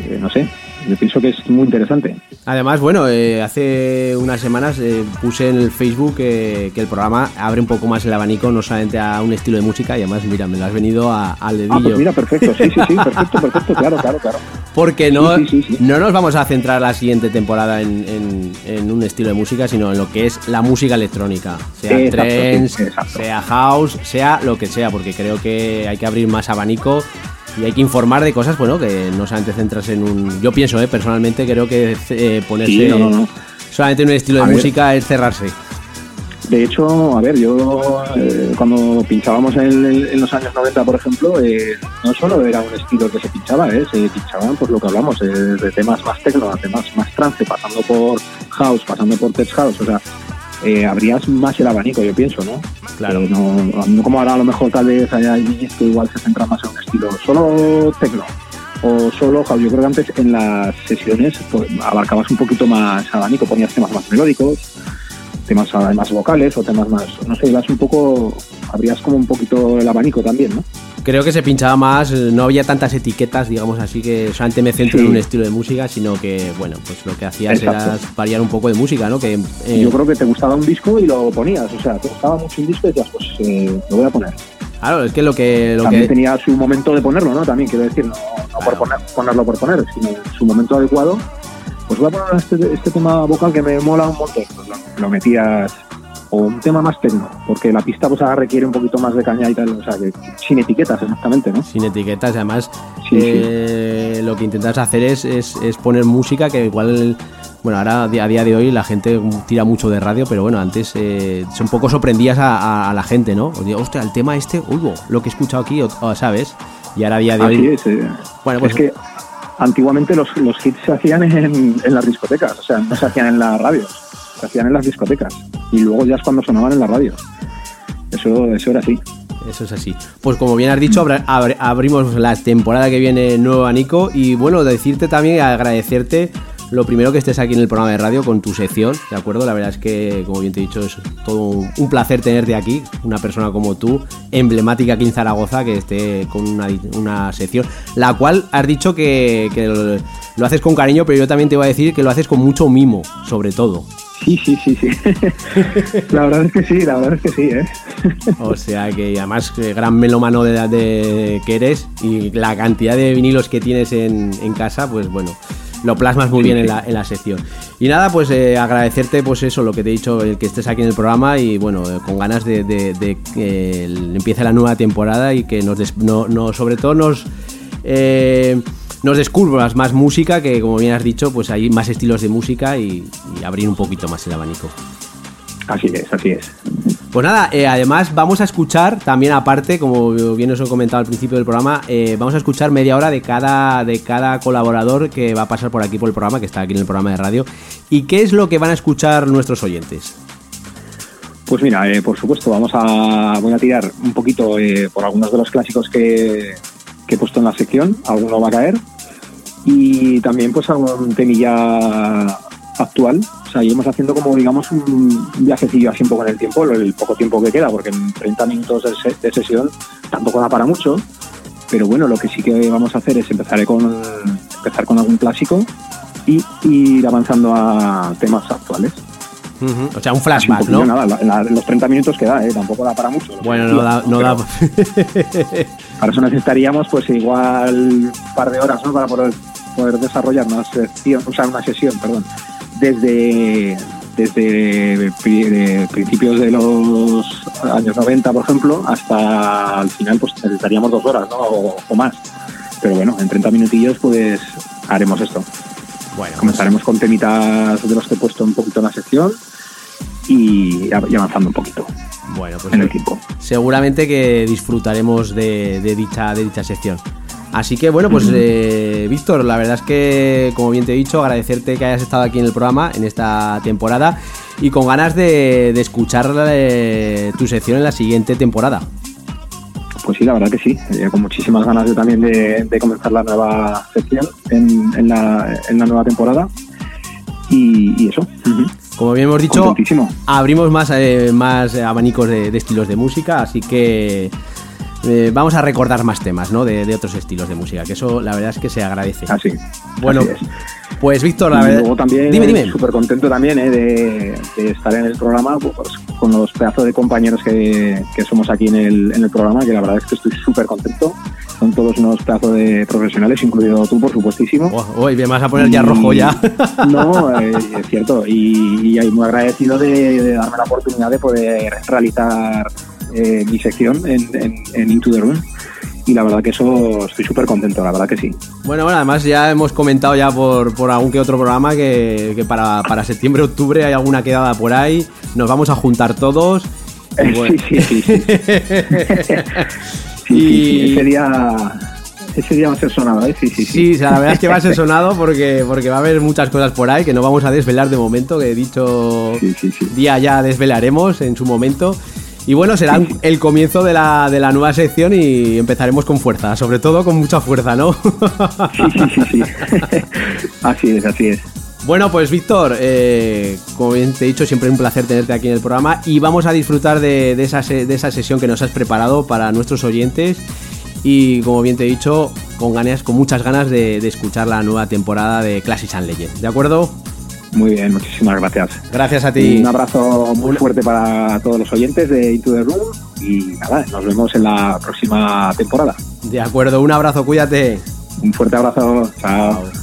eh, no sé, yo pienso que es muy interesante. Además, bueno, eh, hace unas semanas eh, puse en el Facebook eh, que el programa abre un poco más el abanico, no solamente a un estilo de música, y además, mira, me lo has venido a- al dedillo. Ah, pues mira, perfecto, sí, sí, sí, perfecto, perfecto, claro, claro, claro. Porque no, Sí, sí, sí, sí. no nos vamos a centrar la siguiente temporada en, en- en un estilo de música, sino en lo que es la música electrónica. Sea Exacto, trance, sea house, sea lo que sea, porque creo que hay que abrir más abanico y hay que informar de cosas, bueno, que no solamente centrarse en un... Yo pienso, eh, personalmente, creo que eh, ponerse Sí, no, no, no. solamente en un estilo A de ver. música es cerrarse. De hecho, a ver, yo eh, cuando pinchábamos en, en los años 90, por ejemplo, eh, no solo era un estilo que se pinchaba, eh, se pinchaban pues lo que hablamos, eh, de temas más techno, a temas más trance, pasando por house, pasando por tech house, o sea, eh, abrías más el abanico, yo pienso, ¿no? Claro. Eh, no, no como ahora a lo mejor tal vez hay niños que igual se centran más en un estilo solo techno o solo house. Yo creo que antes en las sesiones pues, abarcabas un poquito más abanico, ponías temas más melódicos, temas más vocales o temas más, no sé, ibas un poco, abrías como un poquito el abanico también, ¿no? Creo que se pinchaba más, eh, no había tantas etiquetas, digamos así, que solamente me centro Sí. en un estilo de música, sino que, bueno, pues lo que hacías Exacto. era variar un poco de música, ¿no? Que eh, Yo creo que te gustaba un disco y lo ponías, o sea, te gustaba mucho un disco y decías, pues eh, lo voy a poner. Claro, es que lo que... Lo También que tenía su momento de ponerlo, ¿no? También quiero decir, no, no por poner, ponerlo por poner, sino su momento adecuado. Pues voy a poner este, este tema vocal que me mola un montón. Pues lo, lo metías o un tema más tecno, porque la pista pues ahora requiere un poquito más de caña y tal, o sea, que sin etiquetas exactamente, ¿no? Sin etiquetas, además Sí, eh, lo que intentas hacer es, es- es poner música que igual, bueno, ahora a día de hoy la gente tira mucho de radio, pero bueno, antes eh, un poco sorprendías a, a- a la gente, ¿no? Os digo, hostia, el tema este, uy, lo que he escuchado aquí, o- ¿sabes? Y ahora a día de Así hoy... es. eh. Bueno, pues- es que antiguamente los, los hits se hacían en, en las discotecas, o sea, no se hacían en las radios, se hacían en las discotecas. Y luego ya es cuando sonaban en las radios. Eso, eso era así. Eso es así. Pues como bien has dicho, abrimos la temporada que viene nuevo a Nico y bueno, decirte también, agradecerte lo primero que estés aquí en el programa de radio con tu sección, ¿de acuerdo? La verdad es que, como bien te he dicho, es todo un, placer tenerte aquí, una persona como tú, emblemática aquí en Zaragoza, que esté con una, una sección, la cual has dicho que, que lo, lo haces con cariño, pero yo también te voy a decir que lo haces con mucho mimo, sobre todo. Sí, sí, sí, sí. la verdad es que sí, la verdad es que sí, ¿eh? O sea que además eh, gran melómano de, de que eres y la cantidad de vinilos que tienes en, en casa, pues bueno, lo plasmas muy bien en la, en la sección. Y nada, pues eh, agradecerte pues eso, lo que te he dicho, el que estés aquí en el programa y bueno, eh, con ganas de, de- de que empiece la nueva temporada y que nos, des- no, no- sobre todo nos... eh, nos descubras más música, que como bien has dicho, pues hay más estilos de música y, y abrir un poquito más el abanico. Así es, así es. Pues nada, eh, además vamos a escuchar también aparte, como bien os he comentado al principio del programa, eh, vamos a escuchar media hora de cada, de cada colaborador que va a pasar por aquí por el programa, que está aquí en el programa de radio. ¿Y qué es lo que van a escuchar nuestros oyentes? Pues mira, eh, por supuesto, vamos a voy a tirar un poquito por algunos de los clásicos que, que he puesto en la sección, alguno va a caer, y también pues algún temilla actual. O sea, iremos haciendo como, digamos, un viajecillo así un poco en el tiempo, el poco tiempo que queda, porque en 30 minutos de, se- de sesión tampoco da para mucho. Pero bueno, lo que sí que vamos a hacer es empezar con, empezar con algún clásico y ir avanzando a temas actuales. O sea, un flashback, ¿no? nada, la- la- los 30 minutos que da, ¿eh? tampoco da para mucho. Bueno, no da, no da. pero Para eso necesitaríamos pues igual un par de horas ¿no? para poder, poder desarrollar una sección, o sea, una sesión, perdón, desde desde pri- de principios de los años 90, por ejemplo, hasta al final pues necesitaríamos dos horas ¿no? o, o más. Pero bueno, en 30 minutillos pues haremos esto. Bueno, Comenzaremos con temitas de los que he puesto un poquito en la sección y, y avanzando un poquito bueno, pues en el tiempo. seguramente que disfrutaremos de, de dicha, de dicha sección. Así que bueno, pues eh, Víctor, la verdad es que, como bien te he dicho, agradecerte que hayas estado aquí en el programa en esta temporada y con ganas de, de escuchar eh, tu sección en la siguiente temporada. Pues sí, la verdad que sí. Eh, con muchísimas ganas yo también de, de comenzar la nueva sección en, en la, en la nueva temporada. Y, y eso. Como bien hemos dicho, abrimos más, eh, más abanicos de, de estilos de música, así que eh, vamos a recordar más temas ¿no? de, de otros estilos de música, que eso la verdad es que se agradece. Así. Bueno, así es. pues Víctor, la verdad... luego también Dime, dime. súper contento también eh, de, de estar en el programa pues, con los pedazos de compañeros que, que somos aquí en el, en el programa, que la verdad es que estoy súper contento. Son todos unos pedazos de profesionales, incluido tú, por supuestísimo. Oh, uy, me vas a poner ya rojo ya. No, eh, es cierto. Y, y muy agradecido de, de darme la oportunidad de poder realizar eh, mi sección en, en, en Into the Room. Y la verdad que eso estoy súper contento, la verdad que sí. Bueno, bueno, además ya hemos comentado ya por, por algún que otro programa que, que para, para septiembre, octubre hay alguna quedada por ahí. Nos vamos a juntar todos. Y bueno. Sí, sí, sí. sí. Sí, Ese día, ese día va a ser sonado, ¿eh? Sí, sí, sí. Sí, o sea, la verdad es que va a ser sonado porque, porque va a haber muchas cosas por ahí que no vamos a desvelar de momento, que he dicho día ya desvelaremos en su momento. Y bueno, será el comienzo de la, de la nueva sección y empezaremos con fuerza, sobre todo con mucha fuerza, ¿no? Sí, sí, sí, sí. así es, así es. Bueno, pues Víctor, eh, como bien te he dicho, siempre es un placer tenerte aquí en el programa y vamos a disfrutar de, de esa, de esa sesión que nos has preparado para nuestros oyentes y como bien te he dicho, con ganas, con muchas ganas de, de escuchar la nueva temporada de Classics and Legends, ¿de acuerdo? Muy bien, muchísimas gracias. Gracias a ti. Un abrazo muy fuerte para todos los oyentes de Into the Room y nada, nos vemos en la próxima temporada. De acuerdo, un abrazo, cuídate. Un fuerte abrazo, chao.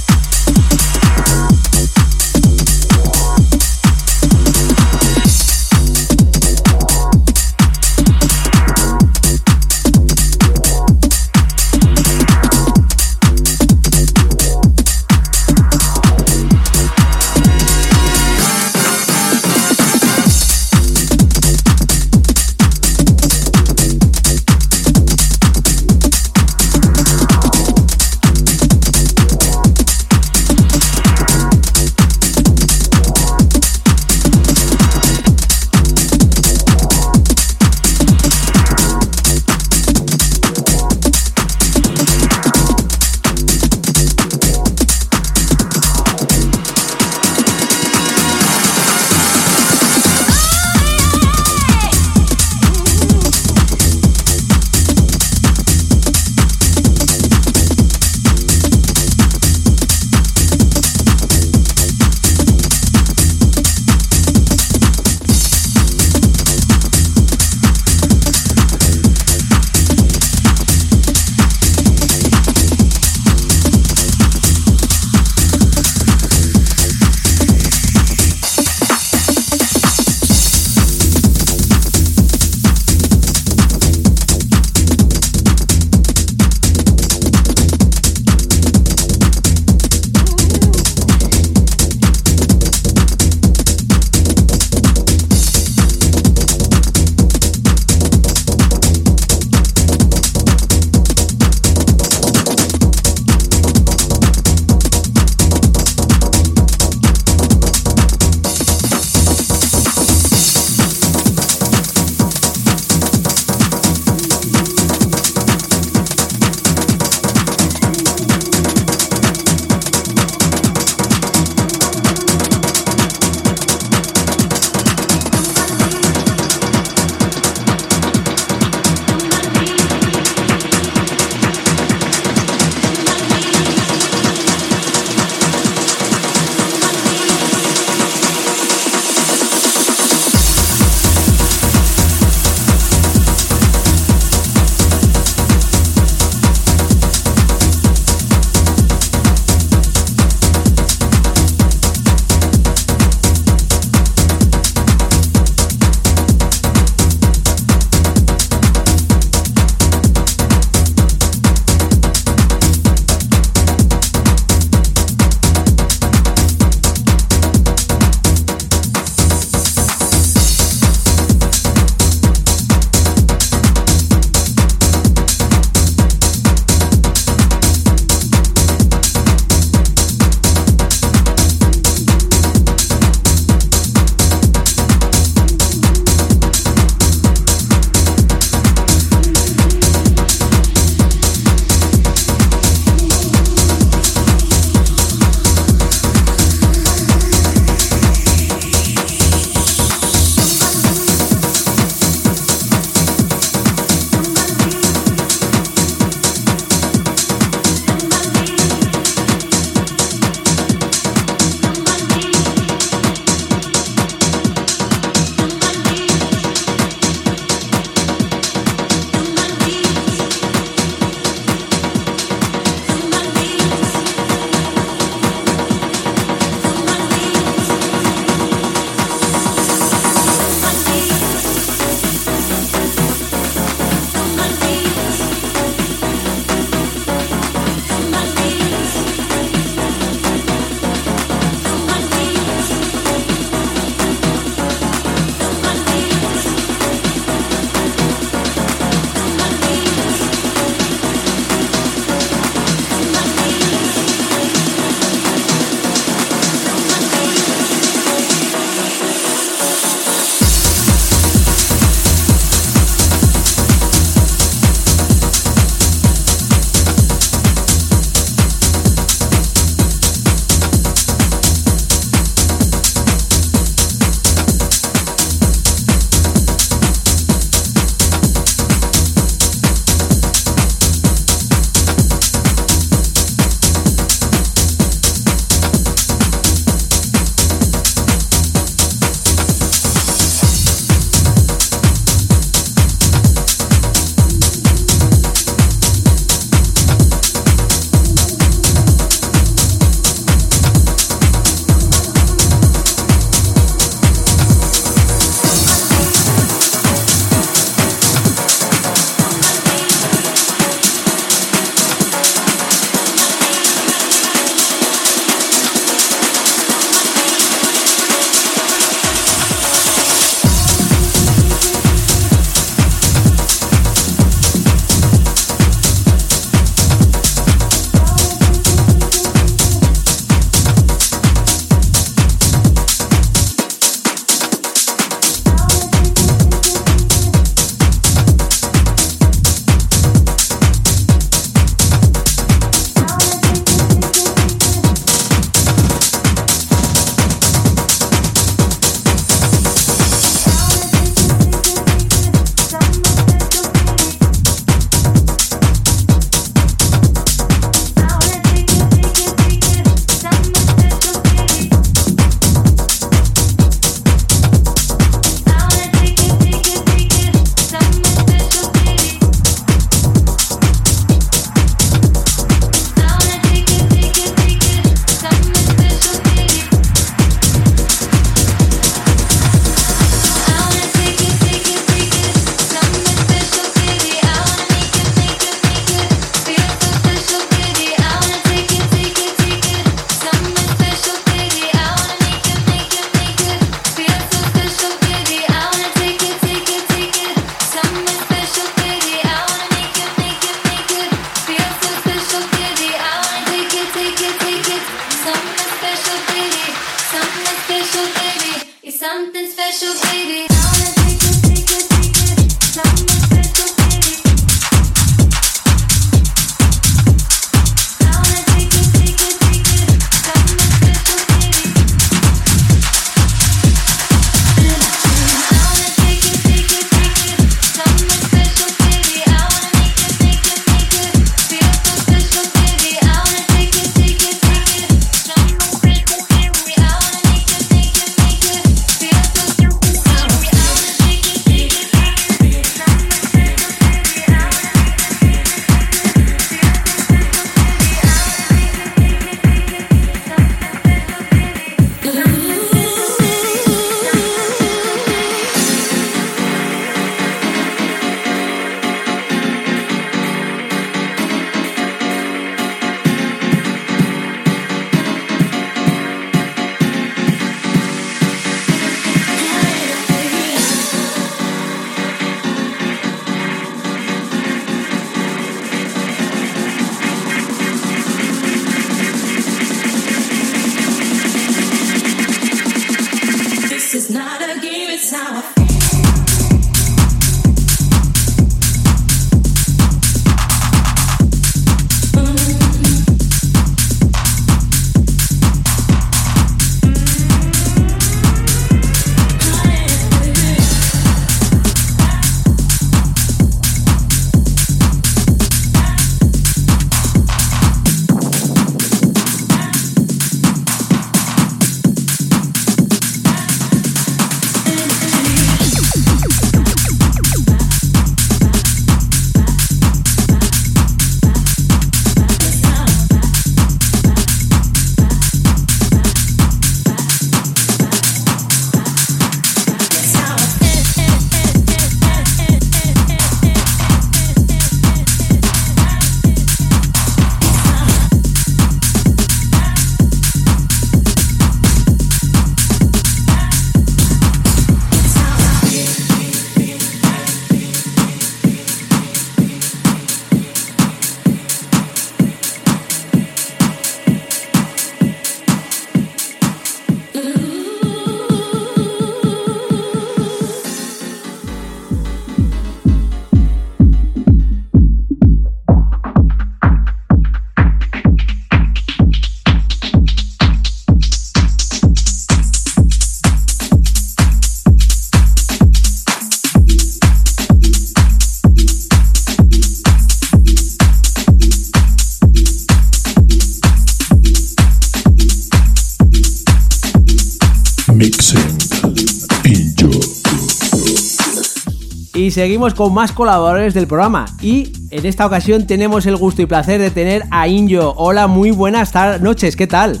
Seguimos con más colaboradores del programa. Y en esta ocasión tenemos el gusto y placer de tener a Inyo. Hola, muy buenas noches, ¿qué tal?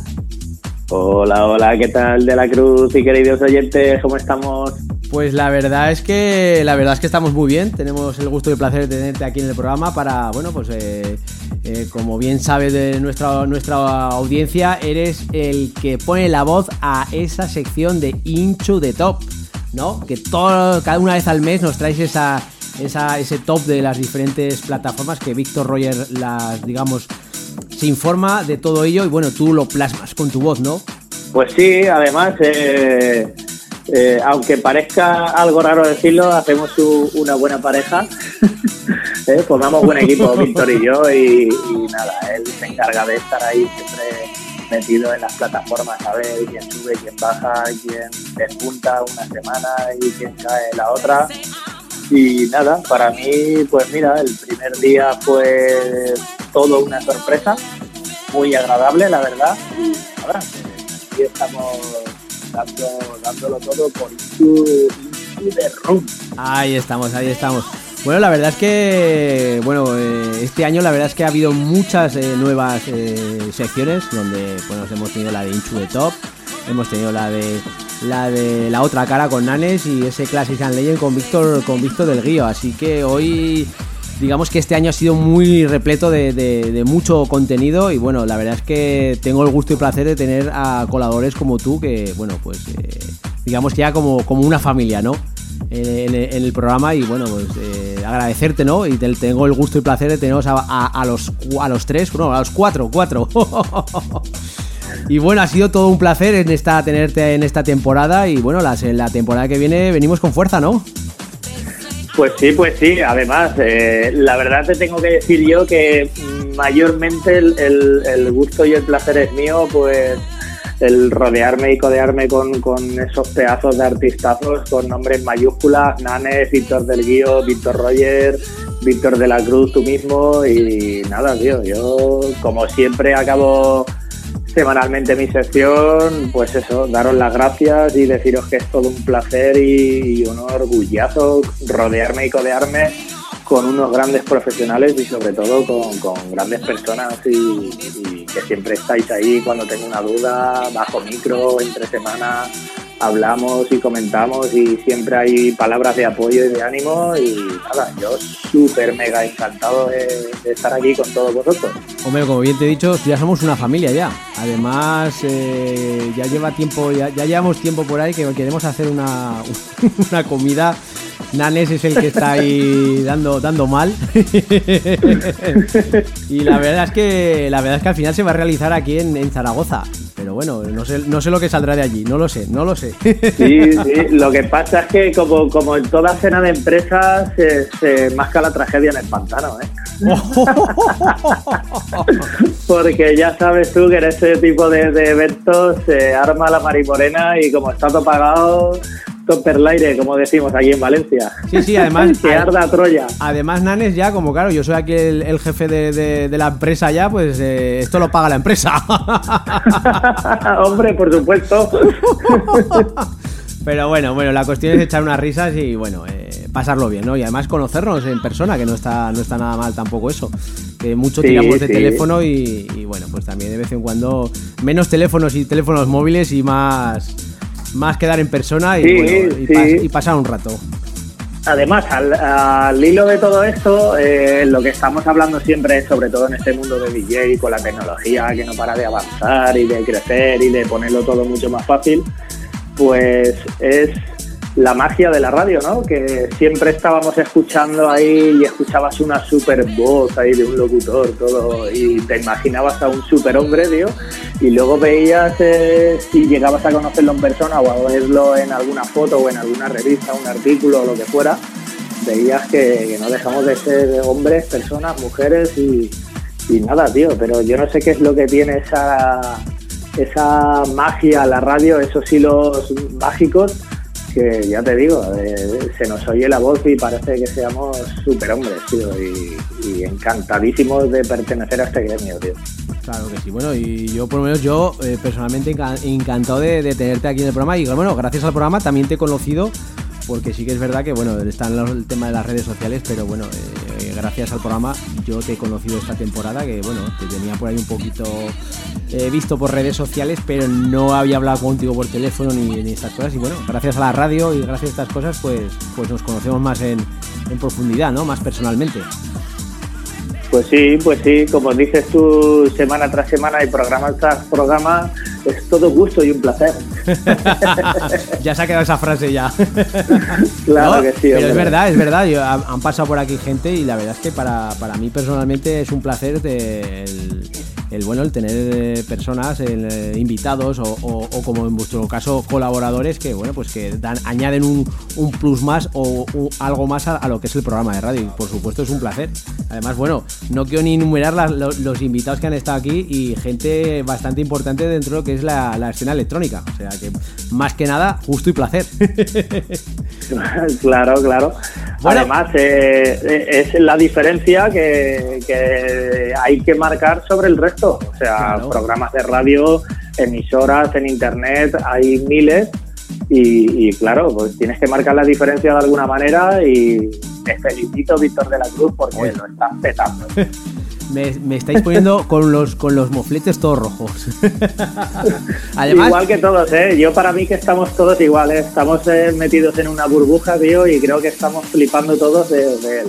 Hola, hola, ¿qué tal de la Cruz y queridos oyentes? ¿Cómo estamos? Pues la verdad es que la verdad es que estamos muy bien. Tenemos el gusto y el placer de tenerte aquí en el programa para, bueno, pues eh, eh, como bien sabes de nuestra nuestra audiencia, eres el que pone la voz a esa sección de Into the Top, ¿no? Que todo, cada una vez al mes nos traes esa, esa ese top de las diferentes plataformas que Víctor Roger las, digamos, se informa de todo ello y bueno, tú lo plasmas con tu voz, ¿no? Pues sí, además. Eh eh, aunque parezca algo raro decirlo, hacemos una buena pareja. ¿Eh? Formamos buen equipo, Víctor y yo, y, nada, él se encarga de estar ahí siempre metido en las plataformas, a ver quién sube, quién baja, quién despunta una semana y quién cae la otra. Y nada, para mí, pues mira, el primer día fue todo una sorpresa, muy agradable, la verdad. Y ahora, aquí estamos dándolo todo por Into, the Room. Ahí estamos, ahí estamos. Bueno, la verdad es que, bueno, eh, este año la verdad es que ha habido muchas eh, nuevas eh, secciones donde, bueno, hemos tenido la de Into the Top, hemos tenido la de la de la otra cara con Nanes y ese Classic and Legend con Víctor con Víctor del Guío, así que hoy digamos que este año ha sido muy repleto de, mucho contenido y bueno, la verdad es que tengo el gusto y placer de tener a coladores como tú que, bueno, pues digamos que ya como, como una familia, ¿no? En, el programa y bueno, pues eh, agradecerte, ¿no? Y tengo el gusto y placer de teneros a, los, a los tres, no, a los cuatro, cuatro. Y bueno, ha sido todo un placer en esta, tenerte en esta temporada y bueno, la, la temporada que viene venimos con fuerza, ¿no? Pues sí, pues sí. Además, eh, la verdad te tengo que decir yo que mayormente el, gusto y el placer es mío, pues el rodearme y codearme con, esos pedazos de artistazos con nombres mayúsculas, Nanes, Víctor del Guío, Víctor Roger, Víctor de la Cruz, tú mismo y nada, tío, yo como siempre acabo semanalmente mi sección, pues eso, daros las gracias y deciros que es todo un placer y, un orgullazo rodearme y codearme con unos grandes profesionales y sobre todo con, grandes personas y, que siempre estáis ahí cuando tengo una duda, bajo micro, entre semanas hablamos y comentamos y siempre hay palabras de apoyo y de ánimo y nada, yo súper mega encantado de, estar aquí con todos vosotros. Hombre, como bien te he dicho, ya somos una familia ya. Además, eh, ya lleva tiempo, ya, llevamos tiempo por ahí que queremos hacer una, una comida. Nanes es el que está ahí dando, dando mal. y la verdad es que la verdad es que al final se va a realizar aquí en, en Zaragoza. Pero bueno, no sé, no sé lo que saldrá de allí, no lo sé, no lo sé. Sí, sí, lo que pasa es que como, como en toda cena de empresas se, se masca la tragedia en el pantano, ¿eh? Porque ya sabes tú que en ese tipo de, eventos se arma la marimorena y como está todo pagado, aire, como decimos aquí en Valencia. Sí, sí, además. que arda Troya. Además, Nanes, ya, como claro, yo soy aquí el, jefe de, la empresa ya, pues eh, esto lo paga la empresa. Hombre, por supuesto. Pero bueno, bueno, la cuestión es echar unas risas y bueno, eh, pasarlo bien, ¿no? Y además conocernos en persona, que no está, no está nada mal tampoco eso. Que mucho tiramos de teléfono y, bueno, pues también de vez en cuando menos teléfonos y teléfonos móviles y más más quedar en persona y, pasar un rato. Además, al, hilo de todo esto, eh, lo que estamos hablando siempre es, sobre todo en este mundo de DJ, con la tecnología que no para de avanzar y de crecer y de ponerlo todo mucho más fácil, pues es la magia de la radio, ¿no? Que siempre estábamos escuchando ahí y escuchabas una super voz ahí de un locutor, todo, y te imaginabas a un super hombre, tío, y luego veías eh, si llegabas a conocerlo en persona o a verlo en alguna foto o en alguna revista, un artículo o lo que fuera, veías que, no dejamos de ser hombres, personas, mujeres y, nada, tío, pero yo no sé qué es lo que tiene esa esa magia, la radio, esos hilos mágicos que ya te digo, eh, se nos oye la voz y parece que seamos superhombres, tío, y, encantadísimos de pertenecer a este gremio, tío. Claro que sí, bueno, y yo por lo menos yo eh, personalmente encantado de, tenerte aquí en el programa y bueno, gracias al programa también te he conocido porque sí que es verdad que, bueno, está en el tema de las redes sociales, pero bueno, eh, gracias al programa yo te he conocido esta temporada, que bueno, te tenía por ahí un poquito eh, visto por redes sociales, pero no había hablado contigo por teléfono ni, ni estas cosas, y bueno, gracias a la radio y gracias a estas cosas, pues, pues nos conocemos más en, en profundidad, ¿no? Más personalmente. Pues sí, pues sí, como dices tú semana tras semana y programa tras programa, es todo gusto y un placer. ya se ha quedado esa frase ya. Claro No, que sí. Pero hombre. es verdad, es verdad. Yo- han, han pasado por aquí gente y la verdad es que para, para mí personalmente es un placer de- el, el, bueno el tener eh, personas, el, eh, invitados o, o- o como en vuestro caso colaboradores que bueno pues que dan, añaden un, un plus más o un- algo más a, a lo que es el programa de radio. Y por supuesto es un placer. Además, bueno, no quiero ni enumerar las- los invitados que han estado aquí y gente bastante importante dentro de lo que es la, la escena electrónica. O sea que más que nada, justo y placer. claro, claro. Bueno. Además, eh, eh, es la diferencia que, que hay que marcar sobre el resto. O sea, Claro. programas de radio, emisoras, en internet, hay miles. Y, y claro, pues tienes que marcar la diferencia de alguna manera. Y te felicito, Víctor de la Cruz, porque Oye. lo estás petando. Me, me estáis poniendo con los, con los mofletes todos rojos. Además, Igual que todos, ¿eh? Yo para mí que estamos todos iguales. Estamos eh, metidos en una burbuja, tío, y creo que estamos flipando todos de- de-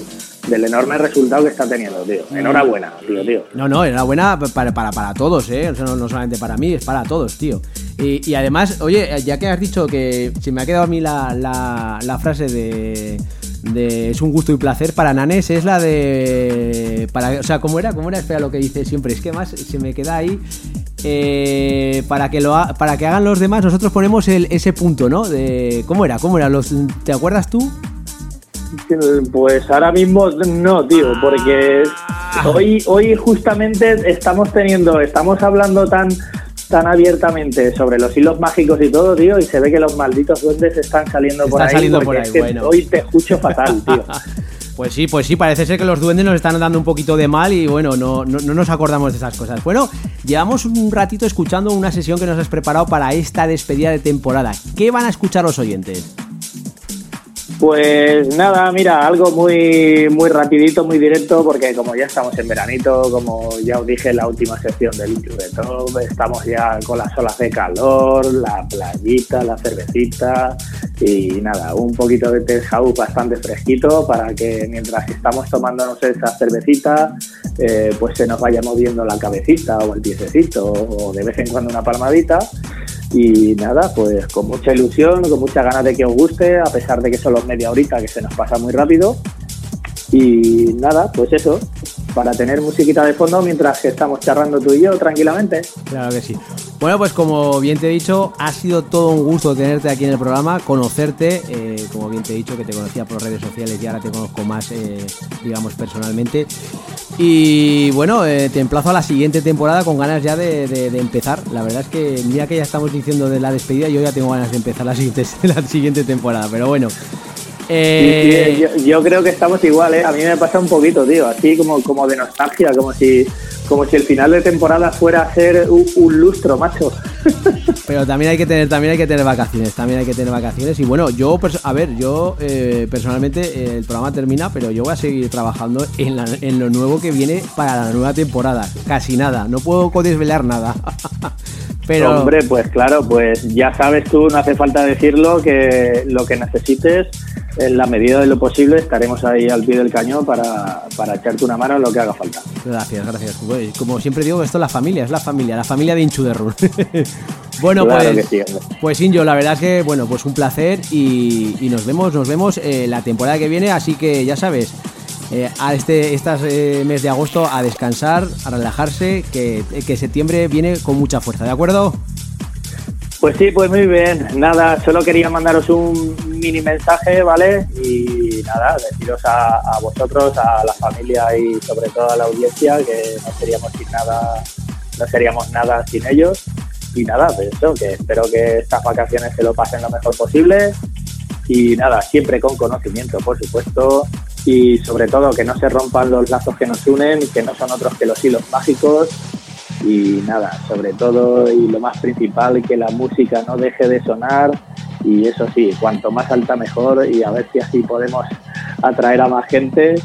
del enorme resultado que está teniendo, tío. Enhorabuena, tío, tío. no, no, enhorabuena para, para, para todos, ¿eh? O sea, no, no solamente para mí, es para todos, tío. Y, y además, oye, ya que has dicho que se me ha quedado a mí la, la, la frase de, de es un gusto y placer para Nanes, es la de. Para, o sea, ¿cómo era? ¿Cómo era? Espera lo que dice siempre. Es que más se me queda ahí. eh, para que lo ha- para que hagan los demás, nosotros ponemos el, ese punto, ¿no? De, ¿Cómo era? ¿Cómo era? Los, ¿Te acuerdas tú? Pues ahora mismo no, tío, porque hoy, hoy justamente estamos teniendo, estamos hablando tan tan abiertamente sobre los hilos mágicos y todo, tío, y se ve que los malditos duendes están saliendo por Están ahí. saliendo por ahí, es que bueno. Hoy te escucho fatal, tío. Pues sí, pues sí, parece ser que los duendes nos están dando un poquito de mal y bueno, no, no, no nos acordamos de esas cosas. Bueno, llevamos un ratito escuchando una sesión que nos has preparado para esta despedida de temporada. ¿Qué van a escuchar los oyentes? Pues nada, mira, algo muy muy rapidito, muy directo, porque como ya estamos en veranito, como ya os dije en la última sección del de Top, estamos ya con las olas de calor, la playita, la cervecita y nada, un poquito de house bastante fresquito para que mientras estamos tomándonos esa cervecita, eh, pues se nos vaya moviendo la cabecita o el piececito o de vez en cuando una palmadita. Y nada, pues con mucha ilusión, con muchas ganas de que os guste, a pesar de que solo es media horita, que se nos pasa muy rápido. Y nada, pues eso, para tener musiquita de fondo mientras que estamos charlando tú y yo tranquilamente. Claro que sí. Bueno, pues como bien te he dicho, ha sido todo un gusto tenerte aquí en el programa, conocerte, eh, como bien te he dicho, que te conocía por redes sociales y ahora te conozco más, eh, digamos, personalmente. Y bueno, eh, te emplazo a la siguiente temporada con ganas ya de, de- empezar. La verdad es que mira que ya estamos diciendo de la despedida, yo ya tengo ganas de empezar la siguiente, la siguiente temporada, pero bueno. Eh, yo, yo creo que estamos igual, ¿eh? A mí me pasa un poquito, tío, así como, como de nostalgia, como si, como si el final de temporada fuera a ser un, un lustro, macho. Pero también hay que tener, también hay que tener vacaciones, también hay que tener vacaciones. Y bueno, yo, a ver, yo eh, personalmente eh, el programa termina, pero yo voy a seguir trabajando en, la- en lo nuevo que viene para la nueva temporada. Casi nada, no puedo desvelar nada. pero Hombre, pues claro, pues ya sabes tú, no hace falta decirlo, que lo que necesites, en la medida de lo posible, estaremos ahí al pie del cañón para, para echarte una mano en lo que haga falta. gracias, gracias. Pues, como siempre digo, esto es la familia, es la familia, la familia de Inchu de Run. bueno, Claro pues, sí, pues Injo, la verdad es que, bueno, pues un placer y, y nos vemos, nos vemos eh, la temporada que viene, así que ya sabes, eh, a este estas, eh, mes de agosto a descansar, a relajarse, que, que septiembre viene con mucha fuerza, ¿de acuerdo? Pues sí, pues muy bien. Nada, solo quería mandaros un mini mensaje, ¿vale? Y nada, deciros a, vosotros, a la familia y sobre todo a la audiencia que no seríamos sin nada, no seríamos nada sin ellos. Y nada, pues eso, que espero que estas vacaciones se lo pasen lo mejor posible. Y nada, siempre con conocimiento, por supuesto. Y sobre todo que no se rompan los lazos que nos unen, que no son otros que los hilos mágicos y nada, sobre todo y lo más principal, que la música no deje de sonar y eso sí, cuanto más alta mejor y a ver si así podemos atraer a más gente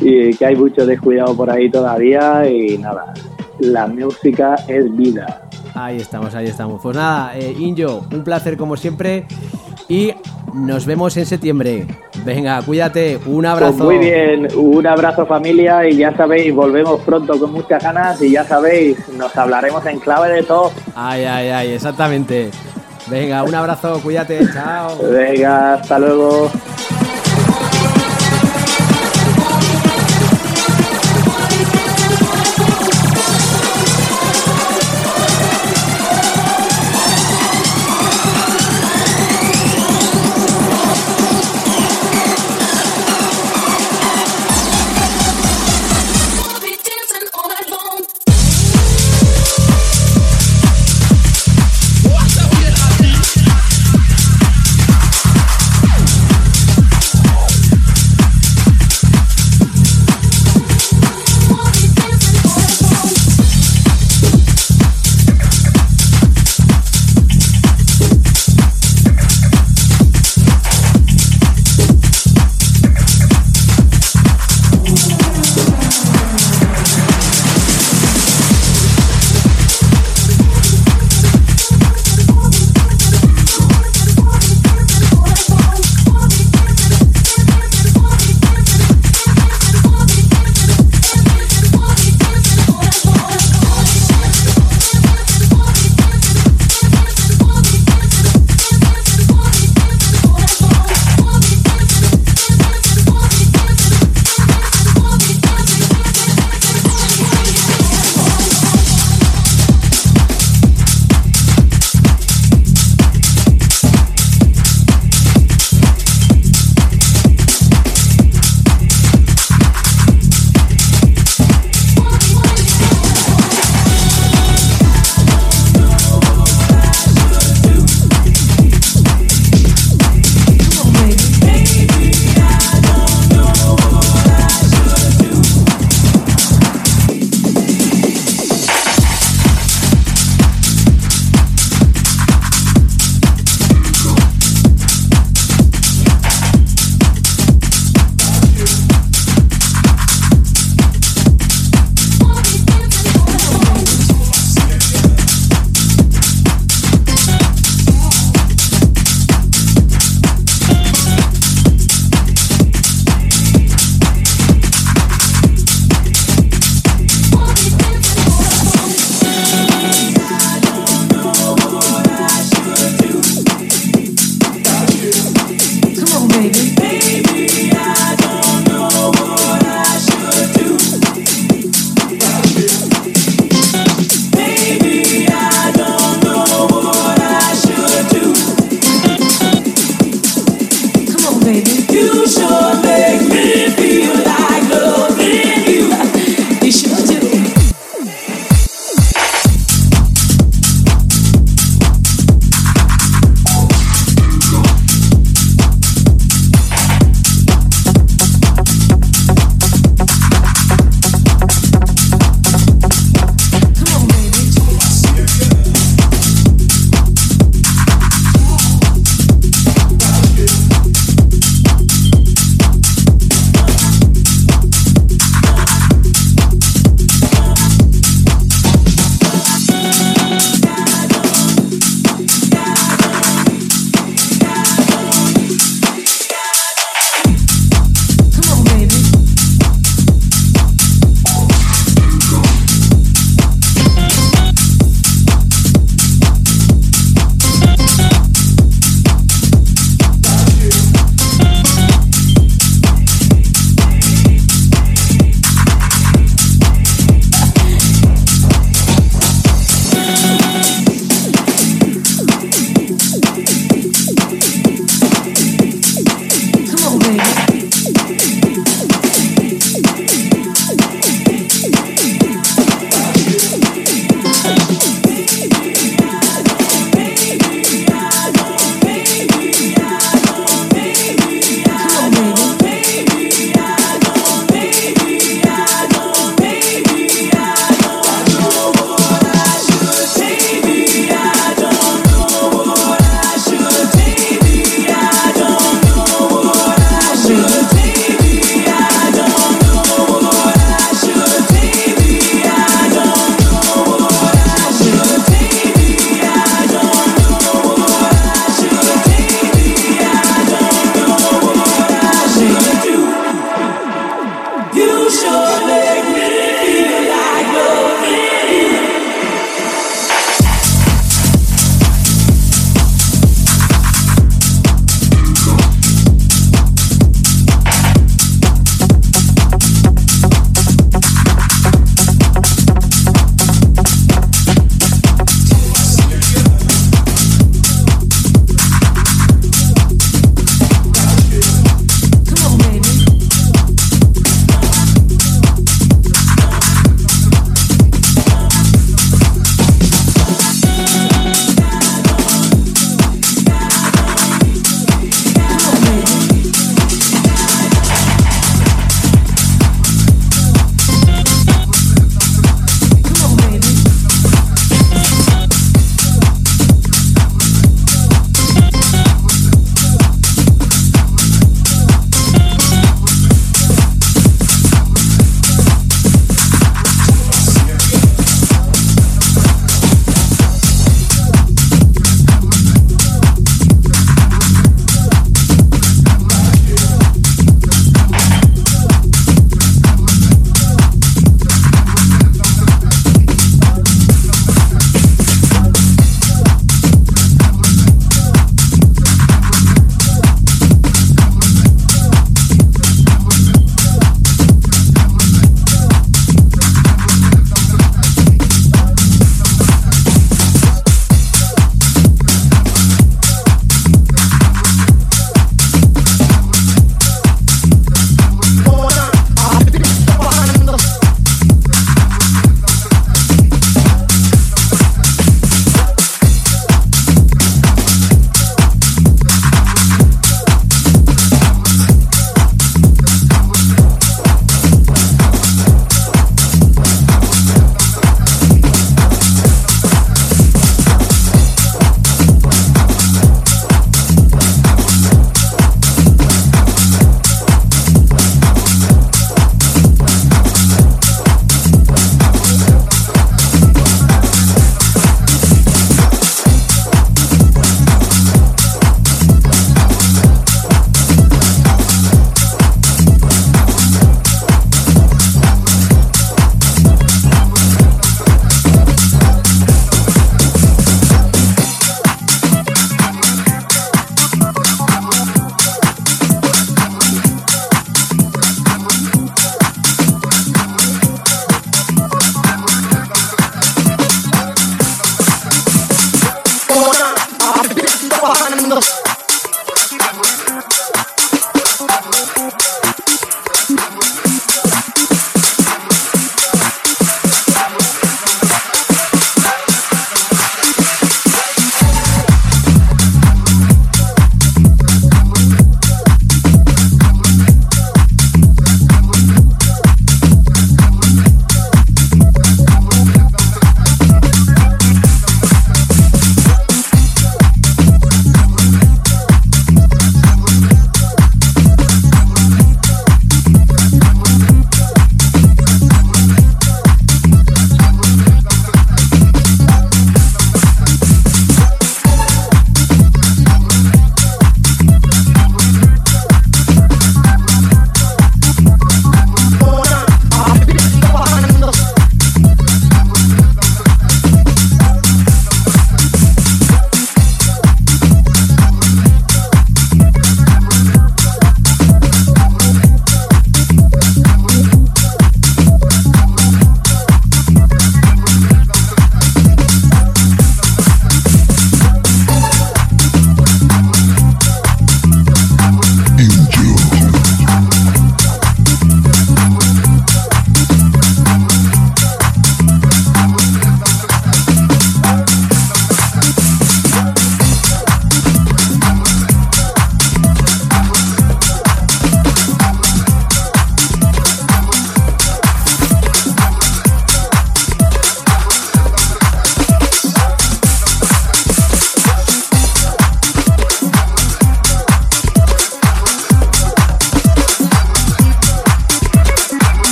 y que hay mucho descuidado por ahí todavía y nada, la música es vida. Ahí estamos, ahí estamos. Pues nada, eh, Injo, un placer como siempre y nos vemos en septiembre. Venga, cuídate, un abrazo. Pues muy bien, un abrazo familia y ya sabéis, volvemos pronto con muchas ganas y ya sabéis, nos hablaremos en clave de todo. Ay, ay, ay, exactamente. Venga, un abrazo, cuídate, chao. Venga, hasta luego.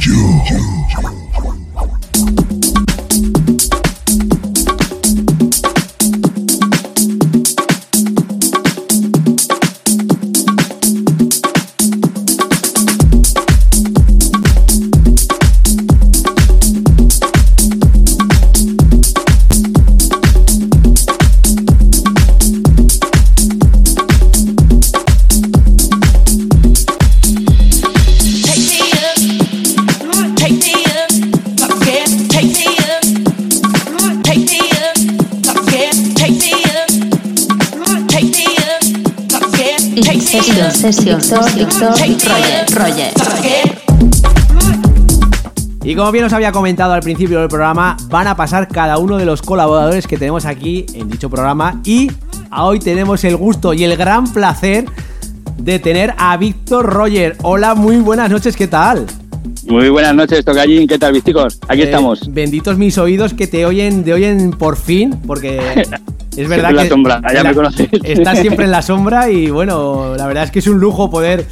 You. Roger, Roger. Y como bien os había comentado al principio del programa, van a pasar cada uno de los colaboradores que tenemos aquí en dicho programa y hoy tenemos el gusto y el gran placer de tener a Víctor Roger. Hola, muy buenas noches, ¿qué tal? Muy buenas noches, Tocallín. ¿Qué tal, visticos? Aquí Eh, estamos. Benditos mis oídos que te oyen, te oyen por fin, porque es verdad en la que sombra, ya me conoces. estás siempre en la sombra y bueno, la verdad es que es un lujo poder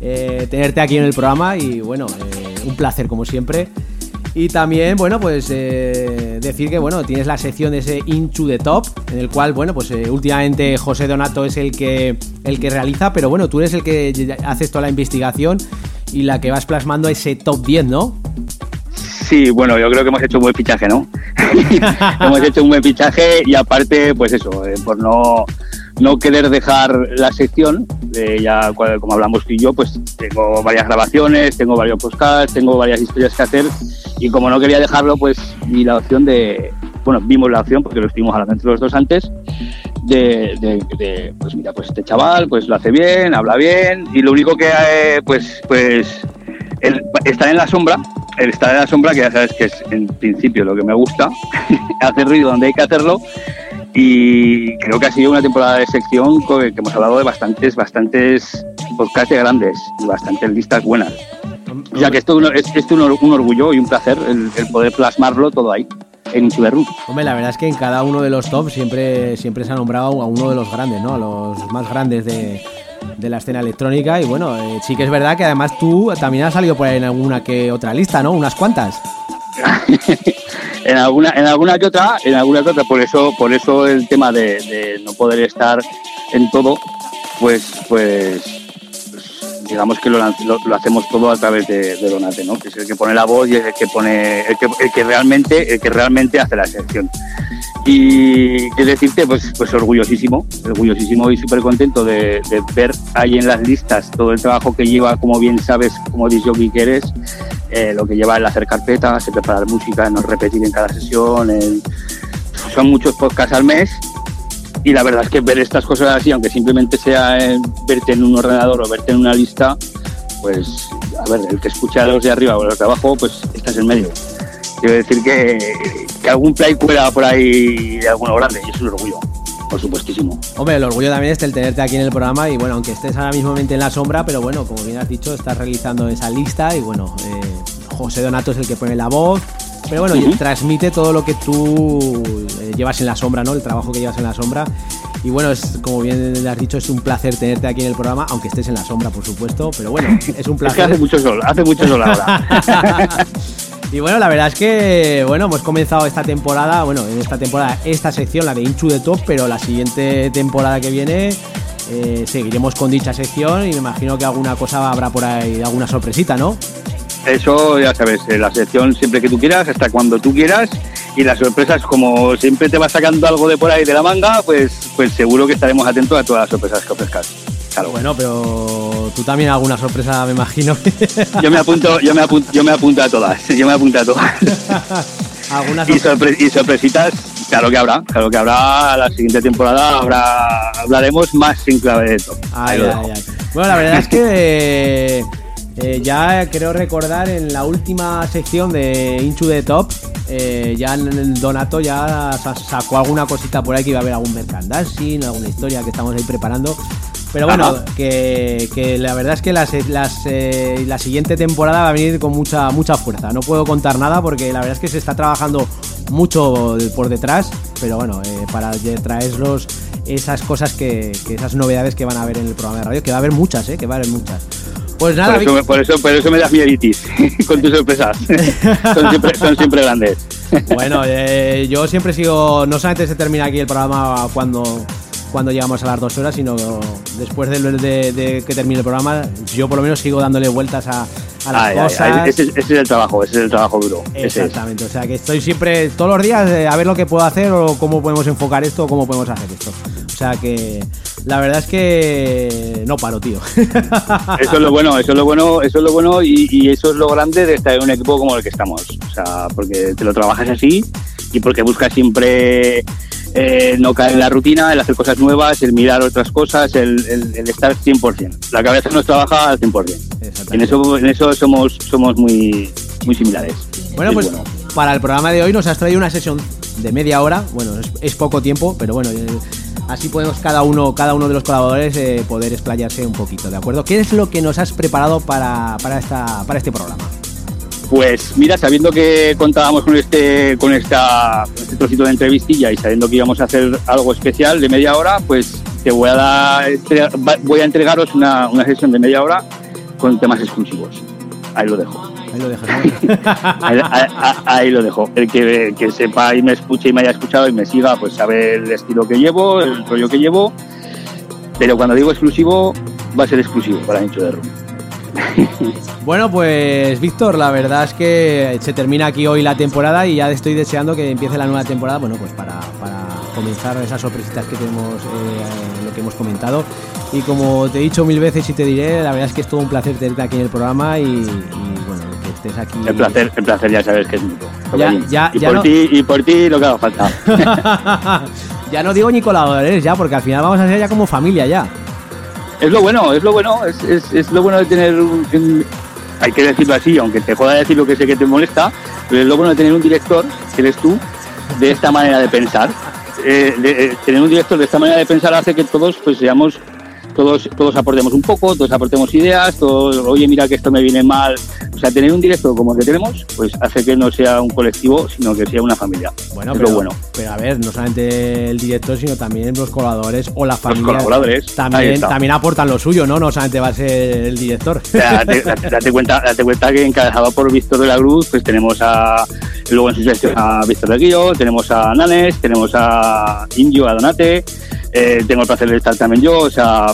eh, tenerte aquí en el programa y bueno, eh, un placer como siempre. Y también, bueno, pues eh, decir que, bueno, tienes la sección de ese Into the Top, en el cual, bueno, pues eh, últimamente José Donato es el que, el que realiza, pero bueno, tú eres el que haces toda la investigación y la que vas plasmando ese top 10, ¿no? Sí, bueno, yo creo que hemos hecho un buen fichaje, ¿no? hemos hecho un buen fichaje y aparte, pues eso, eh, por no, no querer dejar la sección, eh, ya como hablamos tú y yo, pues tengo varias grabaciones, tengo varios podcasts, tengo varias historias que hacer y como no quería dejarlo, pues vi la opción de, bueno, vimos la opción porque lo estuvimos hablando entre los dos antes, de, pues mira, pues este chaval, pues lo hace bien, habla bien y lo único que, eh, pues, pues el estar en la sombra, el estar en la sombra, que ya sabes que es en principio lo que me gusta, hacer ruido donde hay que hacerlo. Y creo que ha sido una temporada de sección que hemos hablado de bastantes, bastantes podcasts de grandes y bastantes listas buenas. O sea que esto es, un- orgullo y un placer el, poder plasmarlo todo ahí, en Room. Hombre, la verdad es que en cada uno de los tops siempre, siempre se ha nombrado a uno de los grandes, ¿no? A los más grandes de, de la escena electrónica. Y bueno, eh, sí que es verdad que además tú también has salido por ahí en alguna que otra lista, ¿no? Unas cuantas. en alguna en alguna que otra en alguna que otra por eso por eso el tema de, no poder estar en todo pues pues, digamos que lo, lo- hacemos todo a través de, de Donate no que es el que pone la voz y es el que pone el que, el que realmente el que realmente hace la sección y qué decirte pues pues orgullosísimo orgullosísimo y súper contento de, ver ahí en las listas todo el trabajo que lleva como bien sabes como disc jockey que eres eh, lo que lleva el hacer carpetas, el preparar música, no repetir en cada sesión. Son muchos podcasts al mes y la verdad es que ver estas cosas así, aunque simplemente sea eh, verte en un ordenador o verte en una lista, pues a ver, el que escucha los de arriba o los de abajo, pues estás en medio. Quiero decir que, que algún play cuela por ahí de alguno grande y es un orgullo, por supuestísimo. Hombre, el orgullo también es el tenerte aquí en el programa y bueno, aunque estés ahora mismo en la sombra, pero bueno, como bien has dicho, estás realizando esa lista y bueno, eh, José Donato es el que pone la voz, pero bueno, y Ujú. transmite todo lo que tú eh, llevas en la sombra, ¿no? El trabajo que llevas en la sombra. Y bueno, es como bien has dicho, es un placer tenerte aquí en el programa, aunque estés en la sombra, por supuesto, pero bueno, es un Es que placer. hace mucho sol, hace mucho sol ahora. y bueno, la verdad es que, bueno, hemos comenzado esta temporada, bueno, en esta temporada, esta sección, la de Inchu de Top, pero la siguiente temporada que viene eh, seguiremos con dicha sección y me imagino que alguna cosa habrá por ahí, alguna sorpresita, ¿no? Eso ya sabes, eh, la sección siempre que tú quieras, hasta cuando tú quieras. Y las sorpresas, como siempre te vas sacando algo de por ahí de la manga, pues, pues seguro que estaremos atentos a todas las sorpresas que ofrezcas. Claro. Bueno, pero tú también alguna sorpresa, me imagino. Yo me apunto, yo me apunto, yo me apunto a todas, yo me apunto a todas. Y, sorpre- y sorpresitas, claro que habrá, claro que habrá. La siguiente temporada habrá, hablaremos más en clave de todo. Ay, ay, ay. Bueno, la verdad es que eh, eh, ya creo recordar en la última sección de Into the Top, eh, ya en el Donato ya sa- sacó alguna cosita por ahí que iba a haber algún merchandising, alguna historia que estamos ahí preparando. Pero bueno, Ajá. que, que la verdad es que las, las, eh, la siguiente temporada va a venir con mucha, mucha fuerza. No puedo contar nada porque la verdad es que se está trabajando mucho por detrás, pero bueno, eh, para traerlos esas cosas que, que esas novedades que van a haber en el programa de radio, que va a haber muchas, ¿eh? que va a haber muchas. Pues nada, Por eso, me- por, eso, por eso me das mieditis con tus sorpresas. son, siempre, son siempre grandes. bueno, eh, yo siempre sigo, no solamente se termina aquí el programa cuando, cuando llegamos a las dos horas, sino después de, de- de que termine el programa, yo por lo menos sigo dándole vueltas a, a las Ay, cosas. ay, ese, ese es el trabajo, ese es el trabajo duro. Exactamente, o sea que estoy siempre, todos los días, eh, a ver lo que puedo hacer o cómo podemos enfocar esto o cómo podemos hacer esto. O sea que la verdad es que no paro, tío. Eso es lo bueno, eso es lo bueno, eso es lo bueno y, y eso es lo grande de estar en un equipo como el que estamos. O sea, porque te lo trabajas así y porque buscas siempre eh, no caer en la rutina, el hacer cosas nuevas, el mirar otras cosas, el, el- el estar 100%. La cabeza nos trabaja al 100%. En eso, en eso somos, somos muy, muy similares. Bueno, Es pues para el programa de hoy nos has traído una sesión de media hora. Bueno, es, es poco tiempo, pero bueno, eh, así podemos cada uno, cada uno de los colaboradores eh, poder explayarse un poquito, ¿de acuerdo? ¿Qué es lo que nos has preparado para, para, esta, para este programa? Pues mira, sabiendo que contábamos con este, con esta, con este trocito de entrevistilla y sabiendo que íbamos a hacer algo especial de media hora, pues te voy a dar, voy a entregaros una, una sesión de media hora con temas exclusivos. Ahí lo dejo. Ahí lo dejas. ¿no? Ahí, ahí- ahí lo dejo. El que, que sepa y me escuche y me haya escuchado y me siga, pues sabe el estilo que llevo, el rollo que llevo. Pero cuando digo exclusivo, va a ser exclusivo para Nicho de Rum. Bueno, pues Víctor, la verdad es que se termina aquí hoy la temporada y ya estoy deseando que empiece la nueva temporada, bueno, pues para, para comenzar esas sorpresitas que tenemos, eh, lo que hemos comentado. Y como te he dicho mil veces y te diré, la verdad es que es todo un placer tenerte aquí en el programa y, y, bueno, que estés aquí. El placer, el placer ya sabes que es mutuo. Ya- ya- y, ya por no- ti, y por ti lo que haga falta. ya no digo ni colaboradores ya, porque al final vamos a ser ya como familia ya. Es lo bueno, es lo bueno, es, es, es lo bueno de tener un, hay que decirlo así, aunque te joda decir lo que sé que te molesta, pero es lo bueno de tener un director, que eres tú, de esta manera de pensar. Eh, eh, tener un director de esta manera de pensar hace que todos pues seamos todos todos aportemos un poco, todos aportemos ideas, todos, oye, mira que esto me viene mal. O sea, tener un director como el que tenemos, pues hace que no sea un colectivo, sino que sea una familia. Bueno, es pero, bueno. pero a ver, no solamente el director, sino también los colaboradores o la familia. colaboradores, ahí También, también aportan lo suyo, ¿no? No solamente va a ser el director. Date, date- date cuenta, date cuenta que encabezado por Víctor de la Cruz, pues tenemos a luego en su sección a Víctor de Guillo, tenemos a Nanes, tenemos a Indio, a Donate, eh, tengo el placer de estar también yo, o sea,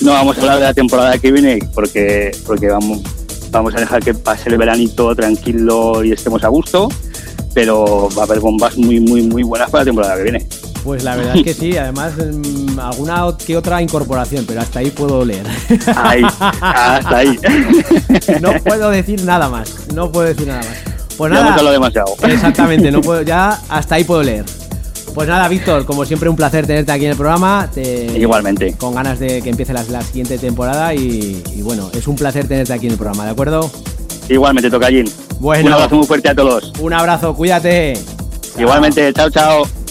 no vamos a hablar de la temporada que viene porque porque vamos vamos a dejar que pase el veranito tranquilo y estemos a gusto, pero va a haber bombas muy muy muy buenas para la temporada que viene. Pues la verdad es que sí, además mm, alguna que otra incorporación, pero hasta ahí puedo leer. Ahí, hasta ahí. no puedo decir nada más, no puedo decir nada más. Pues Ya hemos nada, hablado demasiado. exactamente, no puedo, ya hasta ahí puedo leer. Pues nada, Víctor, como siempre un placer tenerte aquí en el programa. te- Igualmente. Con ganas de que empiece la, la siguiente temporada y, y bueno, es un placer tenerte aquí en el programa, ¿de acuerdo? Igualmente, Tocallín. Bueno. Un abrazo muy fuerte a todos. Un abrazo, cuídate. Igualmente, chao, chao.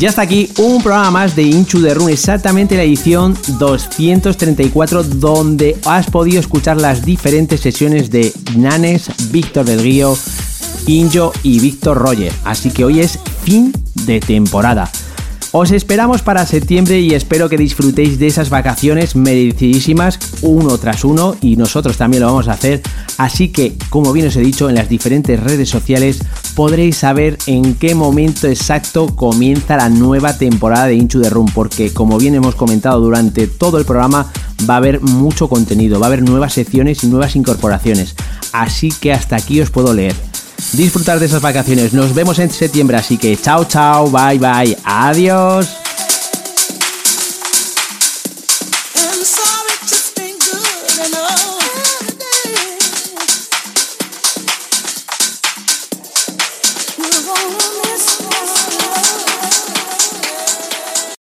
Ya está aquí un programa más de Inchu de Run, exactamente la edición 234, donde has podido escuchar las diferentes sesiones de Nanes, Víctor del Guío, Injo y Víctor Roger. Así que hoy es fin de temporada. Os esperamos para septiembre y espero que disfrutéis de esas vacaciones merecidísimas uno tras uno y nosotros también lo vamos a hacer. Así que, como bien os he dicho, en las diferentes redes sociales podréis saber en qué momento exacto comienza la nueva temporada de Inchu de Room, porque como bien hemos comentado durante todo el programa, va a haber mucho contenido, va a haber nuevas secciones y nuevas incorporaciones. Así que hasta aquí os puedo leer disfrutar de esas vacaciones. Nos vemos en septiembre, así que chao, chao, bye, bye, adiós.